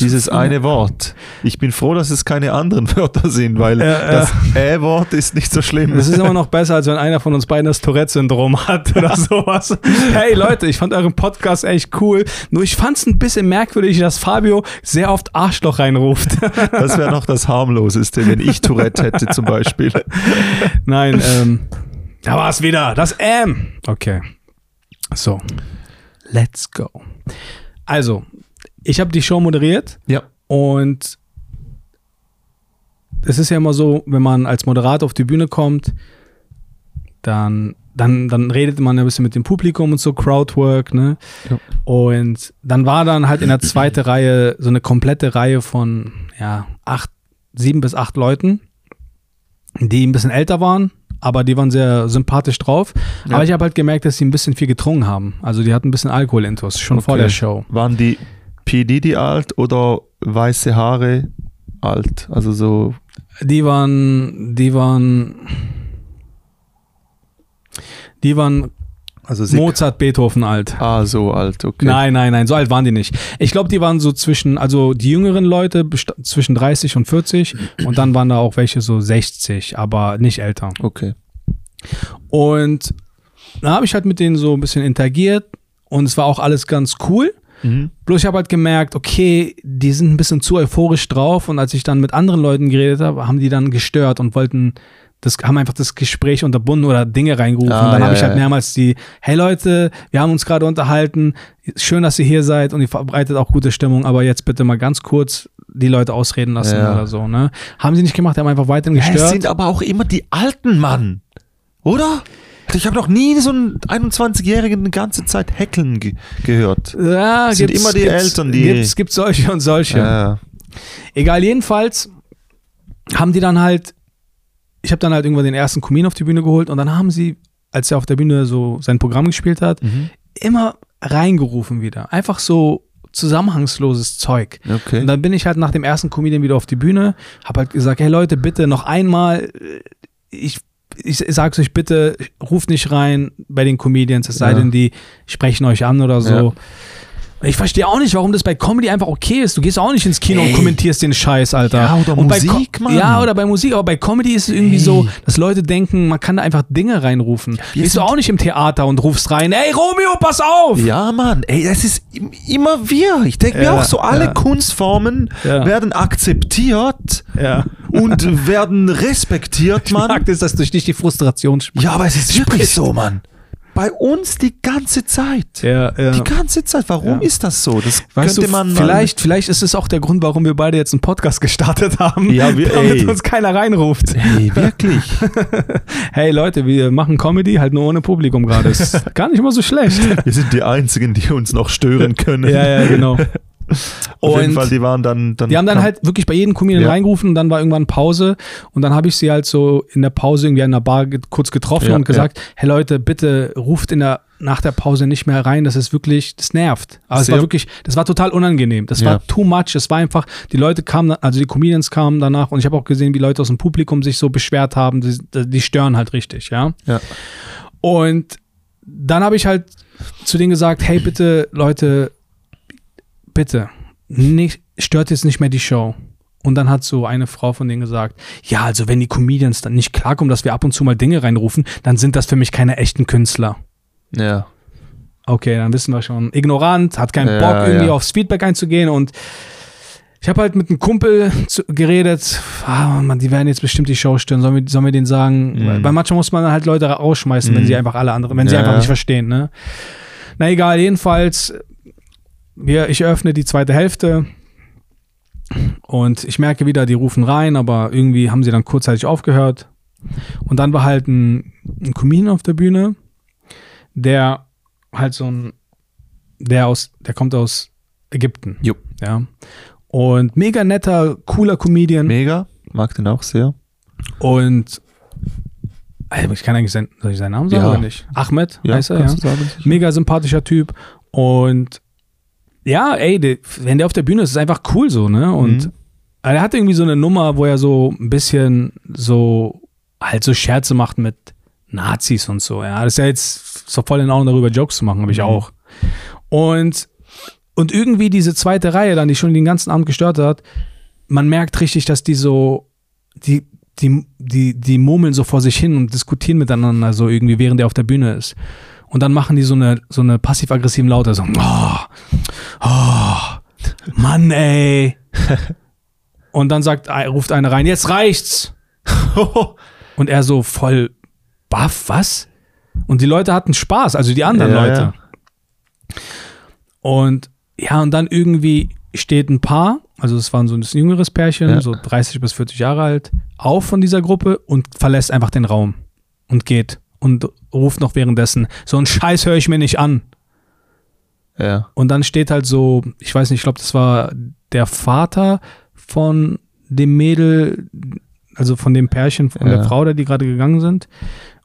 Dieses eine Wort. Ich bin froh, dass es keine anderen Wörter sind, weil Ja, ja. das Ä-Wort ist nicht so schlimm. Es ist immer noch besser, als wenn einer von uns beiden das Tourette-Syndrom hat oder sowas. Hey Leute, ich fand euren Podcast echt cool. Nur ich fand es ein bisschen merkwürdig, dass Fabio sehr oft Arschloch reinruft. Das wäre noch das harmloseste, wenn ich Tourette hätte zum Beispiel. Nein, ähm, da war es wieder. Das M. Okay. So. Let's go. Also, ich habe die Show moderiert Ja. und es ist ja immer so, wenn man als Moderator auf die Bühne kommt, dann, dann, dann redet man ein bisschen mit dem Publikum und so, Crowdwork, ne? Ja. Und dann war dann halt in der zweiten Reihe so eine komplette Reihe von, ja, acht, sieben bis acht Leuten, die ein bisschen älter waren, aber die waren sehr sympathisch drauf. Ja. Aber ich habe halt gemerkt, dass sie ein bisschen viel getrunken haben. Also die hatten ein bisschen Alkohol intus, schon vor Okay. der Show. Waren die P. Diddy alt oder weiße Haare alt? Also so. Die waren, die waren, die waren Also Mozart, Beethoven alt. Ah, so alt, okay. Nein, nein, nein, so alt waren die nicht. Ich glaube, die waren so zwischen, also die jüngeren Leute zwischen 30 und 40 und dann waren da auch welche so 60, aber nicht älter. Okay. Und dann habe ich halt mit denen so ein bisschen interagiert und es war auch alles ganz cool. Mhm. Bloß ich habe halt gemerkt, okay, die sind ein bisschen zu euphorisch drauf und als ich dann mit anderen Leuten geredet habe, haben die dann gestört und wollten das haben einfach das Gespräch unterbunden oder Dinge reingerufen. Ah, und dann ja, habe ich halt mehrmals die, hey Leute, wir haben uns gerade unterhalten, schön, dass ihr hier seid und ihr verbreitet auch gute Stimmung, aber jetzt bitte mal ganz kurz die Leute ausreden lassen Ja. oder so, ne? Haben sie nicht gemacht, die haben einfach weiterhin Ja, es gestört. sind aber auch immer die alten Mann, oder? Ich habe noch nie so einen 21-Jährigen eine ganze Zeit heckeln ge gehört. ja, sind immer die Eltern, die- Es gibt solche und solche. Ja. Egal, jedenfalls haben die dann halt, ich habe dann halt irgendwann den ersten Kumin auf die Bühne geholt und dann haben sie, als er auf der Bühne so sein Programm gespielt hat, Mhm. immer reingerufen wieder. Einfach so zusammenhangsloses Zeug. Okay. Und dann bin ich halt nach dem ersten Comedian wieder auf die Bühne, habe halt gesagt, hey Leute, bitte noch einmal, äh, ich, ich sag's euch bitte, ruft nicht rein bei den Comedians, es sei Ja. denn, die sprechen euch an oder so. Ja. Ich verstehe auch nicht, warum das bei Comedy einfach okay ist. Du gehst auch nicht ins Kino und Ey. kommentierst den Scheiß, Alter. Ja, oder und bei Musik, Co- Mann. Ja, oder bei Musik, aber bei Comedy ist es irgendwie Ey. so, dass Leute denken, man kann da einfach Dinge reinrufen. Wir Gehst du auch nicht im Theater und rufst rein, ey Romeo, pass auf! Ja, Mann, ey, das ist im- immer wir. Ich denke mir Ja, auch so, alle ja. Kunstformen Ja. werden akzeptiert Ja. und werden respektiert, Ich Mann. mag das, dass durch dich die Frustration spricht. Ja, aber es ist wirklich so, Mann. Bei uns die ganze Zeit. Ja, ja. Die ganze Zeit. Warum Ja. ist das so? Das Weißt könnte du, man vielleicht, vielleicht ist es auch der Grund, warum wir beide jetzt einen Podcast gestartet haben, Ja, wir- damit ey. uns keiner reinruft. Ey, wirklich. Hey Leute, wir machen Comedy halt nur ohne Publikum gerade. Ist gar nicht mal so schlecht. Wir sind die Einzigen, die uns noch stören können. ja, ja, genau. Auf jeden Und Fall, die waren dann. dann Die haben dann halt wirklich bei jedem Comedian Ja. reingerufen und dann war irgendwann Pause und dann habe ich sie halt so in der Pause irgendwie an der Bar ge kurz getroffen Ja, und gesagt, hey Leute, bitte ruft in der nach der Pause nicht mehr rein, das ist wirklich, das nervt. Aber es war wirklich, das war total unangenehm. Das Ja. war too much. Es war einfach, die Leute kamen, also die Comedians kamen danach und ich habe auch gesehen, wie Leute aus dem Publikum sich so beschwert haben, die, die stören halt richtig, ja. Ja. Und dann habe ich halt zu denen gesagt, hey bitte, Leute, bitte, nicht, stört jetzt nicht mehr die Show. Und dann hat so eine Frau von denen gesagt, ja, also wenn die Comedians dann nicht klarkommen, dass wir ab und zu mal Dinge reinrufen, dann sind das für mich keine echten Künstler. Ja. Okay, dann wissen wir schon. Ignorant, hat keinen Ja, Bock, irgendwie ja. aufs Feedback einzugehen und ich habe halt mit einem Kumpel zu, geredet, ah, Mann, die werden jetzt bestimmt die Show stören, sollen wir, sollen wir denen sagen? Mhm. Weil, weil manchmal muss man halt Leute rausschmeißen, wenn Mhm. sie einfach alle anderen, wenn sie Ja, einfach ja. nicht verstehen, ne? Na egal, jedenfalls, wir, ich öffne die zweite Hälfte und ich merke wieder, die rufen rein, aber irgendwie haben sie dann kurzzeitig aufgehört. Und dann war halt ein, ein Comedian auf der Bühne, der halt so ein, der aus, der kommt aus Ägypten. Jo. Ja. Und mega netter, cooler Comedian. Mega. Mag den auch sehr. Und Ey, ich kann eigentlich sein, soll ich seinen Namen sagen Ja. oder nicht? Ahmed heißt er, ja. sagen. Mega sympathischer Typ. Und ja, ey, der, wenn der auf der Bühne ist, ist einfach cool so, ne? Und Mhm. er hat irgendwie so eine Nummer, wo er so ein bisschen so halt so Scherze macht mit Nazis und so. Ja, das ist ja jetzt so voll in Ordnung, darüber Jokes zu machen, habe ich Mhm. auch. Und, und irgendwie diese zweite Reihe dann, die schon den ganzen Abend gestört hat, man merkt richtig, dass die so, die, die, die, die murmeln so vor sich hin und diskutieren miteinander so irgendwie, während er auf der Bühne ist. Und dann machen die so eine, so eine passiv-aggressiven Laute, so, oh, oh, Mann, ey. Und dann sagt, ruft einer rein, jetzt reicht's. Und er so voll baff, was? Und die Leute hatten Spaß, also die anderen Ja, Leute. ja. Und ja, und dann irgendwie steht ein Paar, also es waren so ein jüngeres Pärchen, Ja. so 30 bis 40 Jahre alt, auf von dieser Gruppe und verlässt einfach den Raum und geht und ruft noch währenddessen, so ein Scheiß höre ich mir nicht an. ja. Und dann steht halt so, ich weiß nicht, ich glaube, das war der Vater von dem Mädel, also von dem Pärchen, von Ja. der Frau, der die gerade gegangen sind,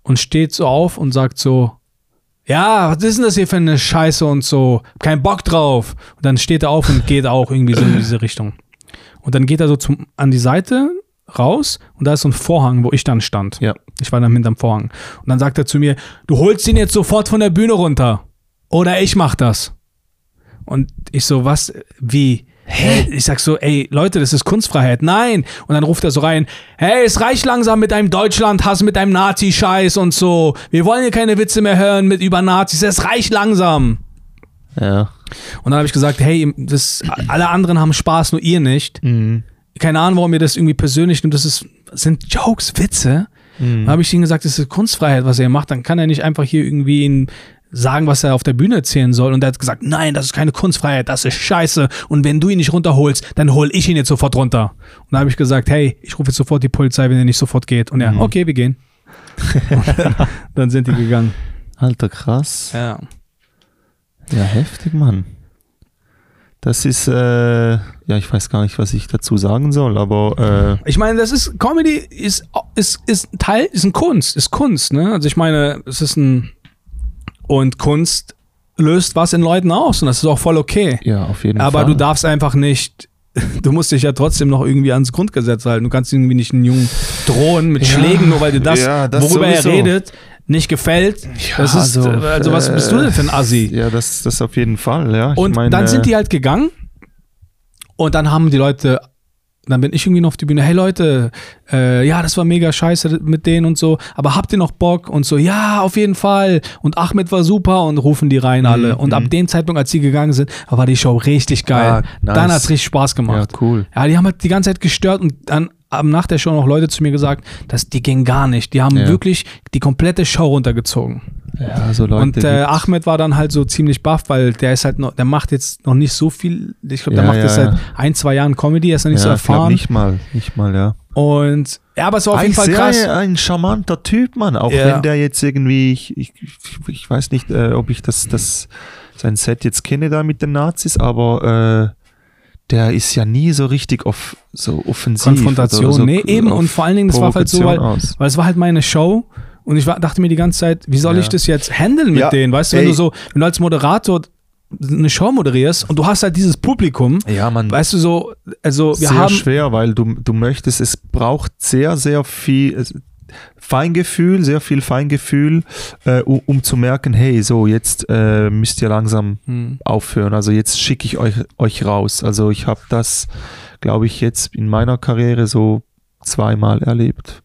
und steht so auf und sagt so, ja, was ist denn das hier für eine Scheiße und so, kein Bock drauf. Und dann steht er auf und geht auch irgendwie so in diese Richtung. Und dann geht er so zum, an die Seite raus und da ist so ein Vorhang, wo ich dann stand. Ja. Ich war dann hinterm Vorhang. Und dann sagt er zu mir, du holst ihn jetzt sofort von der Bühne runter. Oder ich mach das. Und ich so, was, wie? Hä? Ich sag so, ey, Leute, das ist Kunstfreiheit. Nein. Und dann ruft er so rein, hey, es reicht langsam mit deinem Deutschlandhass, mit deinem Nazi-Scheiß und so. Wir wollen hier keine Witze mehr hören mit über Nazis. Es reicht langsam. Ja. Und dann habe ich gesagt, hey, das, alle anderen haben Spaß, nur ihr nicht. Mhm. Keine Ahnung, warum ihr das irgendwie persönlich nimmt. Das ist, sind Jokes, Witze. Mhm. Dann habe ich ihm gesagt, das ist Kunstfreiheit, was er macht. Dann kann er nicht einfach hier irgendwie ihn sagen, was er auf der Bühne erzählen soll. Und er hat gesagt, nein, das ist keine Kunstfreiheit, das ist scheiße. Und wenn du ihn nicht runterholst, dann hol ich ihn jetzt sofort runter. Und dann habe ich gesagt, hey, ich rufe jetzt sofort die Polizei, wenn er nicht sofort geht. Und er, Mhm. okay, wir gehen. Dann sind die gegangen. Alter, krass. Ja. Ja, heftig, Mann. Das ist, äh, ja, ich weiß gar nicht, was ich dazu sagen soll, aber Ich meine, das ist, Comedy ist, ist, ist ein Teil, ist ein Kunst, ist Kunst, ne? Also ich meine, es ist ein, und Kunst löst was in Leuten aus und das ist auch voll okay. äh, ja, auf jeden Aber Fall. du darfst einfach nicht, du musst dich ja trotzdem noch irgendwie ans Grundgesetz halten. Du kannst irgendwie nicht einen Jungen drohen mit Ja, Schlägen, nur weil dir das, ja, das worüber sowieso. er redet, nicht gefällt. das ist, also, also was bist du denn für ein Assi? Ja, das, das auf jeden Fall, ja. Ich Und meine, dann sind die halt gegangen und dann haben die Leute, dann bin ich irgendwie noch auf die Bühne, hey Leute, äh, ja, das war mega scheiße mit denen und so, aber habt ihr noch Bock? Und so, ja, auf jeden Fall. Und Ahmed war super und rufen die rein alle. Und ab dem Zeitpunkt, als sie gegangen sind, war die Show richtig geil. Ah, nice. Dann hat's richtig Spaß ja, gemacht. cool. Ja, die haben halt die ganze Zeit gestört und dann haben nach der Show noch Leute zu mir gesagt, dass die ging gar nicht. Die haben Ja. wirklich die komplette Show runtergezogen. Ja, so Leute. Und äh. Ahmed war dann halt so ziemlich baff, weil der ist halt noch, der macht jetzt noch nicht so viel. Ich glaube, der Ja, macht ja, jetzt seit ein, zwei Jahren Comedy, er ist noch nicht so erfahren. nicht mal, nicht mal, ja. Und ja, aber es war auf jeden ein Fall sehr, krass. ein charmanter Typ, Mann. Auch wenn der jetzt irgendwie, ich, ich, ich weiß nicht, äh, ob ich das, das, sein Set jetzt kenne da mit den Nazis, aber äh, der ist ja nie so richtig auf, so offensiv. Konfrontation, so nee, eben. Und vor allen Dingen, das war halt so, weil, weil es war halt meine Show. Und ich war, dachte mir die ganze Zeit, wie soll Ja. ich das jetzt handeln mit Ja, denen? Weißt du, wenn ey. du so, wenn du als Moderator eine Show moderierst und du hast halt dieses Publikum, Ja, man. weißt du so, also wir sehr haben, schwer, weil du, du möchtest, es braucht sehr, sehr viel Feingefühl, sehr viel Feingefühl, äh, um, um zu merken, hey, so, jetzt äh, müsst ihr langsam Hm. aufhören. Also jetzt schicke ich euch, euch raus. Also ich habe das, glaube ich, jetzt in meiner Karriere so zweimal erlebt.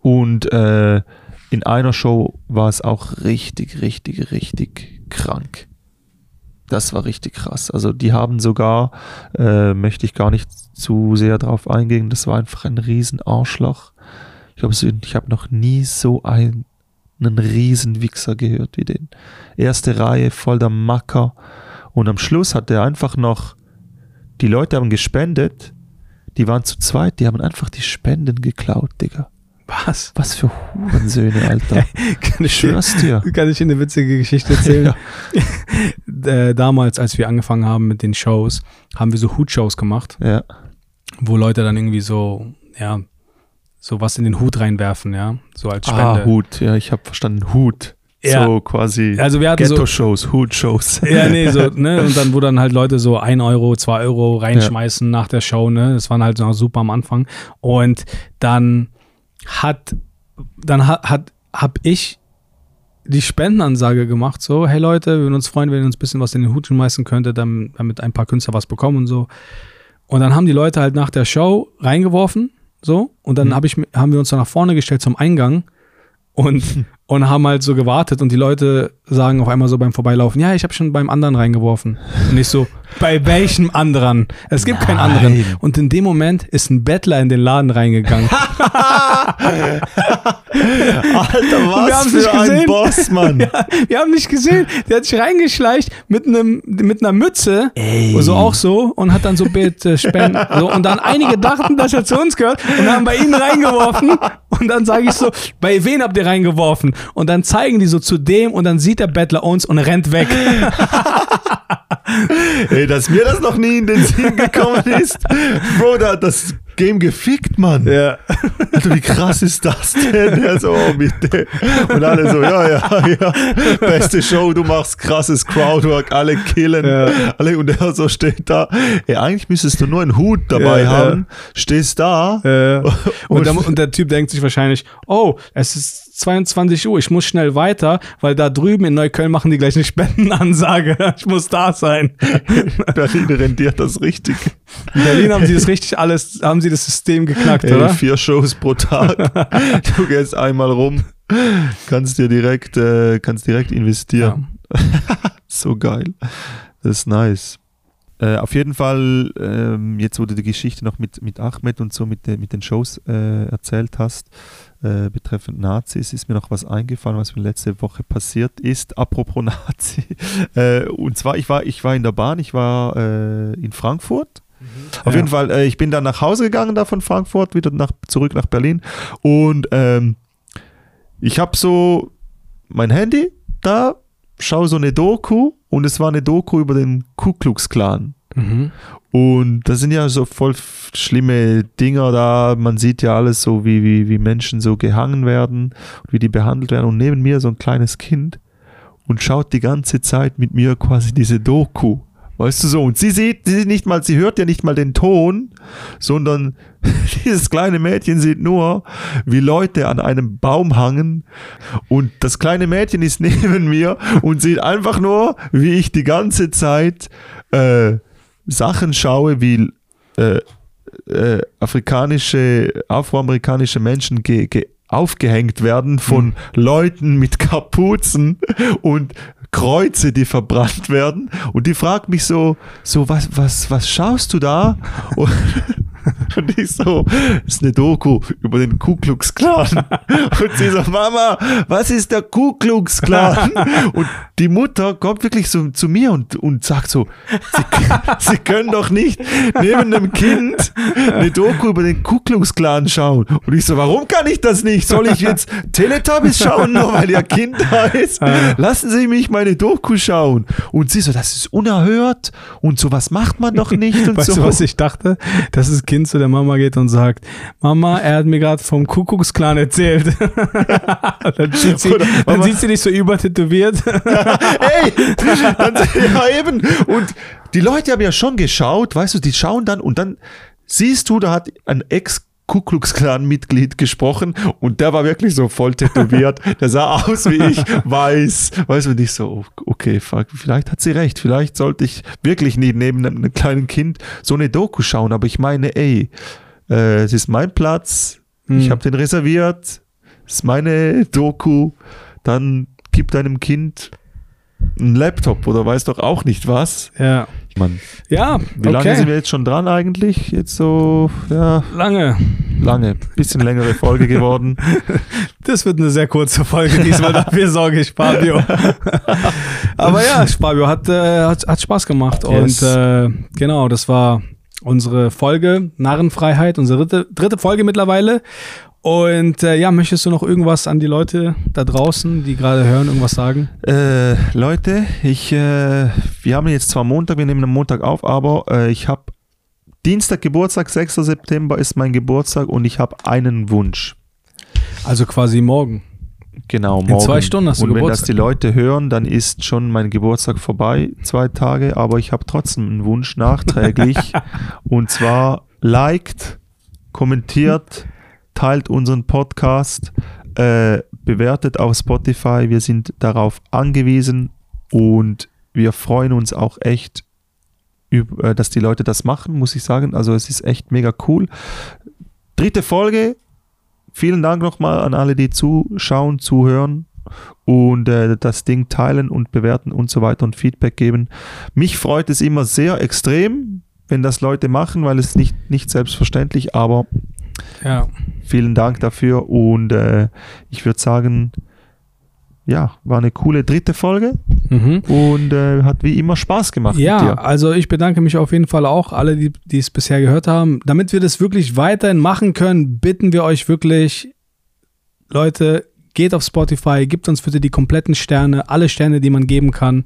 Und äh, in einer Show war es auch richtig, richtig, richtig krank. Das war richtig krass. Also die haben sogar, äh, möchte ich gar nicht zu sehr drauf eingehen, das war einfach ein riesen Arschloch. Ich glaube, ich habe noch nie so einen, einen riesen Wichser gehört wie den. Erste Reihe, voll der Macker. Und am Schluss hat er einfach noch, die Leute haben gespendet, die waren zu zweit, die haben einfach die Spenden geklaut, Digga. Was? Was für Hurensöhne, Alter. Kann Ich schwör's dir. Kann ich eine witzige Geschichte erzählen? äh, damals, als wir angefangen haben mit den Shows, haben wir so Hutshows gemacht, Ja, wo Leute dann irgendwie so, ja, so was in den Hut reinwerfen, ja, so als Spende. ah, Hut. Ja, ich habe verstanden, Hut. Ja. So quasi Also wir hatten so, Ghetto-Shows, Hut-Shows. ja, nee, so, ne, und dann, wo dann halt Leute so ein Euro, zwei Euro reinschmeißen nach der Show, ne, das waren halt noch super am Anfang. Und dann hat, dann hat, hat, hab ich die Spendenansage gemacht, so, hey Leute, wir würden uns freuen, wenn ihr uns ein bisschen was in den Hut schmeißen könntet, damit, damit ein paar Künstler was bekommen und so. Und dann haben die Leute halt nach der Show reingeworfen, so, und dann Mhm. hab ich, haben wir uns da nach vorne gestellt zum Eingang und, und haben halt so gewartet und die Leute sagen auf einmal so beim Vorbeilaufen, ja, ich habe schon beim anderen reingeworfen. Und ich so, bei welchem anderen? Es gibt keinen anderen. Nein. Und in dem Moment ist ein Bettler in den Laden reingegangen. Alter, was für ein gesehen. Boss, Mann. Wir haben nicht gesehen. Der hat sich reingeschleicht mit einem mit einer Mütze, Ey. so auch so und hat dann so bitte spenden. So, und dann einige dachten, dass er zu uns gehört und haben bei ihnen reingeworfen. Und dann sage ich so, bei wen habt ihr reingeworfen? Und dann zeigen die so zu dem und dann sieht der Bettler uns und rennt weg. Ey, dass mir das noch nie in den Sinn gekommen ist. Bro, der hat das Game gefickt, Mann. Ja. Alter, wie krass ist das denn? Der so, oh, bitte. Und alle so, ja, ja, ja. Beste Show, du machst krasses Crowdwork, alle killen. Ja. Alle, und er so steht da. Ey, eigentlich müsstest du nur einen Hut dabei Ja, ja. haben. Stehst da. Äh, und, der, und der Typ denkt sich wahrscheinlich, oh, es ist 22 Uhr, ich muss schnell weiter, weil da drüben in Neukölln machen die gleich eine Spendenansage. Ich muss da sein. Berlin rendiert das richtig. In Berlin haben sie das richtig alles, haben sie das System geknackt, Ey, oder? vier Shows pro Tag. du gehst einmal rum, kannst dir direkt, äh, kannst direkt investieren. so geil. Das ist nice. Äh, auf jeden Fall, ähm, jetzt wo du die Geschichte noch mit, mit Ahmed und so mit, den mit den Shows äh, erzählt hast, äh, betreffend Nazis, ist mir noch was eingefallen, was mir letzte Woche passiert ist. Apropos Nazi. Äh, und zwar, ich war, ich war in der Bahn, ich war äh, in Frankfurt. Auf Ja. jeden Fall, äh, ich bin dann nach Hause gegangen da von Frankfurt, wieder nach, zurück nach Berlin. Und ähm, ich habe so mein Handy da, schaue so eine Doku und es war eine Doku über den Ku Klux Klan. Mhm. Und das sind ja so voll schlimme Dinger da. Man sieht ja alles so, wie, wie, wie Menschen so gehangen werden und wie die behandelt werden. Und neben mir so ein kleines Kind und schaut die ganze Zeit mit mir quasi diese Doku. Weißt du so? Und sie sieht, sie sieht nicht mal, sie hört ja nicht mal den Ton, sondern dieses kleine Mädchen sieht nur, wie Leute an einem Baum hangen und das kleine Mädchen ist neben mir und sieht einfach nur, wie ich die ganze Zeit äh, Sachen schaue, wie äh, äh, afrikanische, afroamerikanische Menschen ge, ge, aufgehängt werden von Leuten mit Kapuzen und Kreuze, die verbrannt werden. Und die fragt mich so, so was, was, was schaust du da? Und, und ich so, das ist eine Doku über den Ku Klux Klan. Und sie so, Mama, was ist der Ku Klux Klan? Und die Mutter kommt wirklich so zu mir und, und sagt so, sie, sie können doch nicht neben einem Kind eine Doku über den Ku Klux Klan schauen. Und ich so, warum kann ich das nicht? Soll ich jetzt Teletubbies schauen, nur weil ihr Kind da ist? Lassen Sie mich meine Doku schauen. Und sie so, das ist unerhört und sowas macht man doch nicht und Weißt so. du, was ich dachte? Das Kind zu der Mama geht und sagt, Mama, er hat mir gerade vom Kuckucksklan erzählt. dann sieht sie, Oder, dann Mama- sieht sie dich so übertätowiert. Ey, dann, ja eben. Und die Leute haben ja schon geschaut, weißt du, die schauen dann und dann siehst du, da hat ein Ex Ku Klux Klan Mitglied gesprochen und der war wirklich so voll tätowiert. Der sah aus wie ich, weiß. Weißt du, und ich so, okay, fuck, vielleicht hat sie recht. Vielleicht sollte ich wirklich nie neben einem kleinen Kind so eine Doku schauen. Aber ich meine, ey, äh, es ist mein Platz. Ich Hm. habe den reserviert. Es ist meine Doku. Dann gib deinem Kind einen Laptop oder weiß doch auch nicht was. ja. Mann, Ja, wie lange okay. sind wir jetzt schon dran eigentlich? Jetzt so, ja, Lange. lange. Bisschen längere Folge geworden. Das wird eine sehr kurze Folge diesmal, dafür sorge ich, Fabio. Aber ja, Fabio hat, äh, hat, hat Spaß gemacht. Yes. Und äh, genau, das war unsere Folge Narrenfreiheit, unsere dritte, dritte Folge mittlerweile. Und äh, ja, möchtest du noch irgendwas an die Leute da draußen, die gerade hören, irgendwas sagen? Äh, Leute, ich, äh, wir haben jetzt zwar Montag, wir nehmen am Montag auf, aber äh, ich habe Dienstag Geburtstag, 6. September ist mein Geburtstag und ich habe einen Wunsch. Also quasi morgen. Genau, morgen. zwei Stunden hast du Und wenn Geburtstag. das die Leute hören, dann ist schon mein Geburtstag vorbei, zwei Tage, aber ich habe trotzdem einen Wunsch nachträglich. und zwar liked, kommentiert, teilt unseren Podcast, äh, bewertet auf Spotify. Wir sind darauf angewiesen und wir freuen uns auch echt, äh, dass die Leute das machen, muss ich sagen. Also es ist echt mega cool. Dritte Folge. Vielen Dank nochmal an alle, die zuschauen, zuhören und äh, das Ding teilen und bewerten und so weiter und Feedback geben. Mich freut es immer sehr extrem, wenn das Leute machen, weil es nicht, nicht selbstverständlich, aber Ja. vielen Dank dafür und äh, ich würde sagen, ja, war eine coole dritte Folge Mhm. und äh, hat wie immer Spaß gemacht Ja, also ich bedanke mich auf jeden Fall auch, alle, die die es bisher gehört haben. Damit wir das wirklich weiterhin machen können, bitten wir euch wirklich, Leute, geht auf Spotify, gebt uns bitte die kompletten Sterne, alle Sterne, die man geben kann.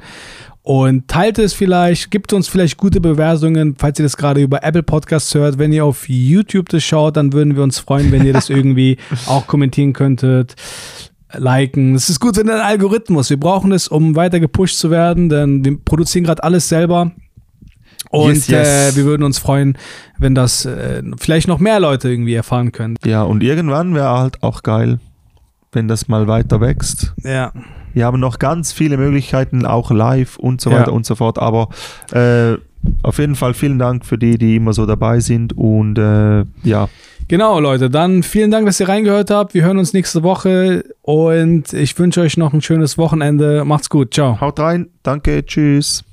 Und teilt es vielleicht, gibt uns vielleicht gute Bewertungen, falls ihr das gerade über Apple Podcasts hört. Wenn ihr auf YouTube das schaut, dann würden wir uns freuen, wenn ihr das irgendwie auch kommentieren könntet liken. Es ist gut für den Algorithmus. Wir brauchen es, um weiter gepusht zu werden, denn wir produzieren gerade alles selber. Und Yes, yes. Äh, wir würden uns freuen, wenn das äh, vielleicht noch mehr Leute irgendwie erfahren können. Ja, und irgendwann wäre halt auch geil, wenn das mal weiter wächst. Ja. Wir haben noch ganz viele Möglichkeiten, auch live und so Ja. weiter und so fort. Aber äh, auf jeden Fall vielen Dank für die, die immer so dabei sind. Und äh, ja, Genau, Leute. Dann vielen Dank, dass ihr reingehört habt. Wir hören uns nächste Woche und ich wünsche euch noch ein schönes Wochenende. Macht's gut. Ciao. haut rein. Danke. Tschüss.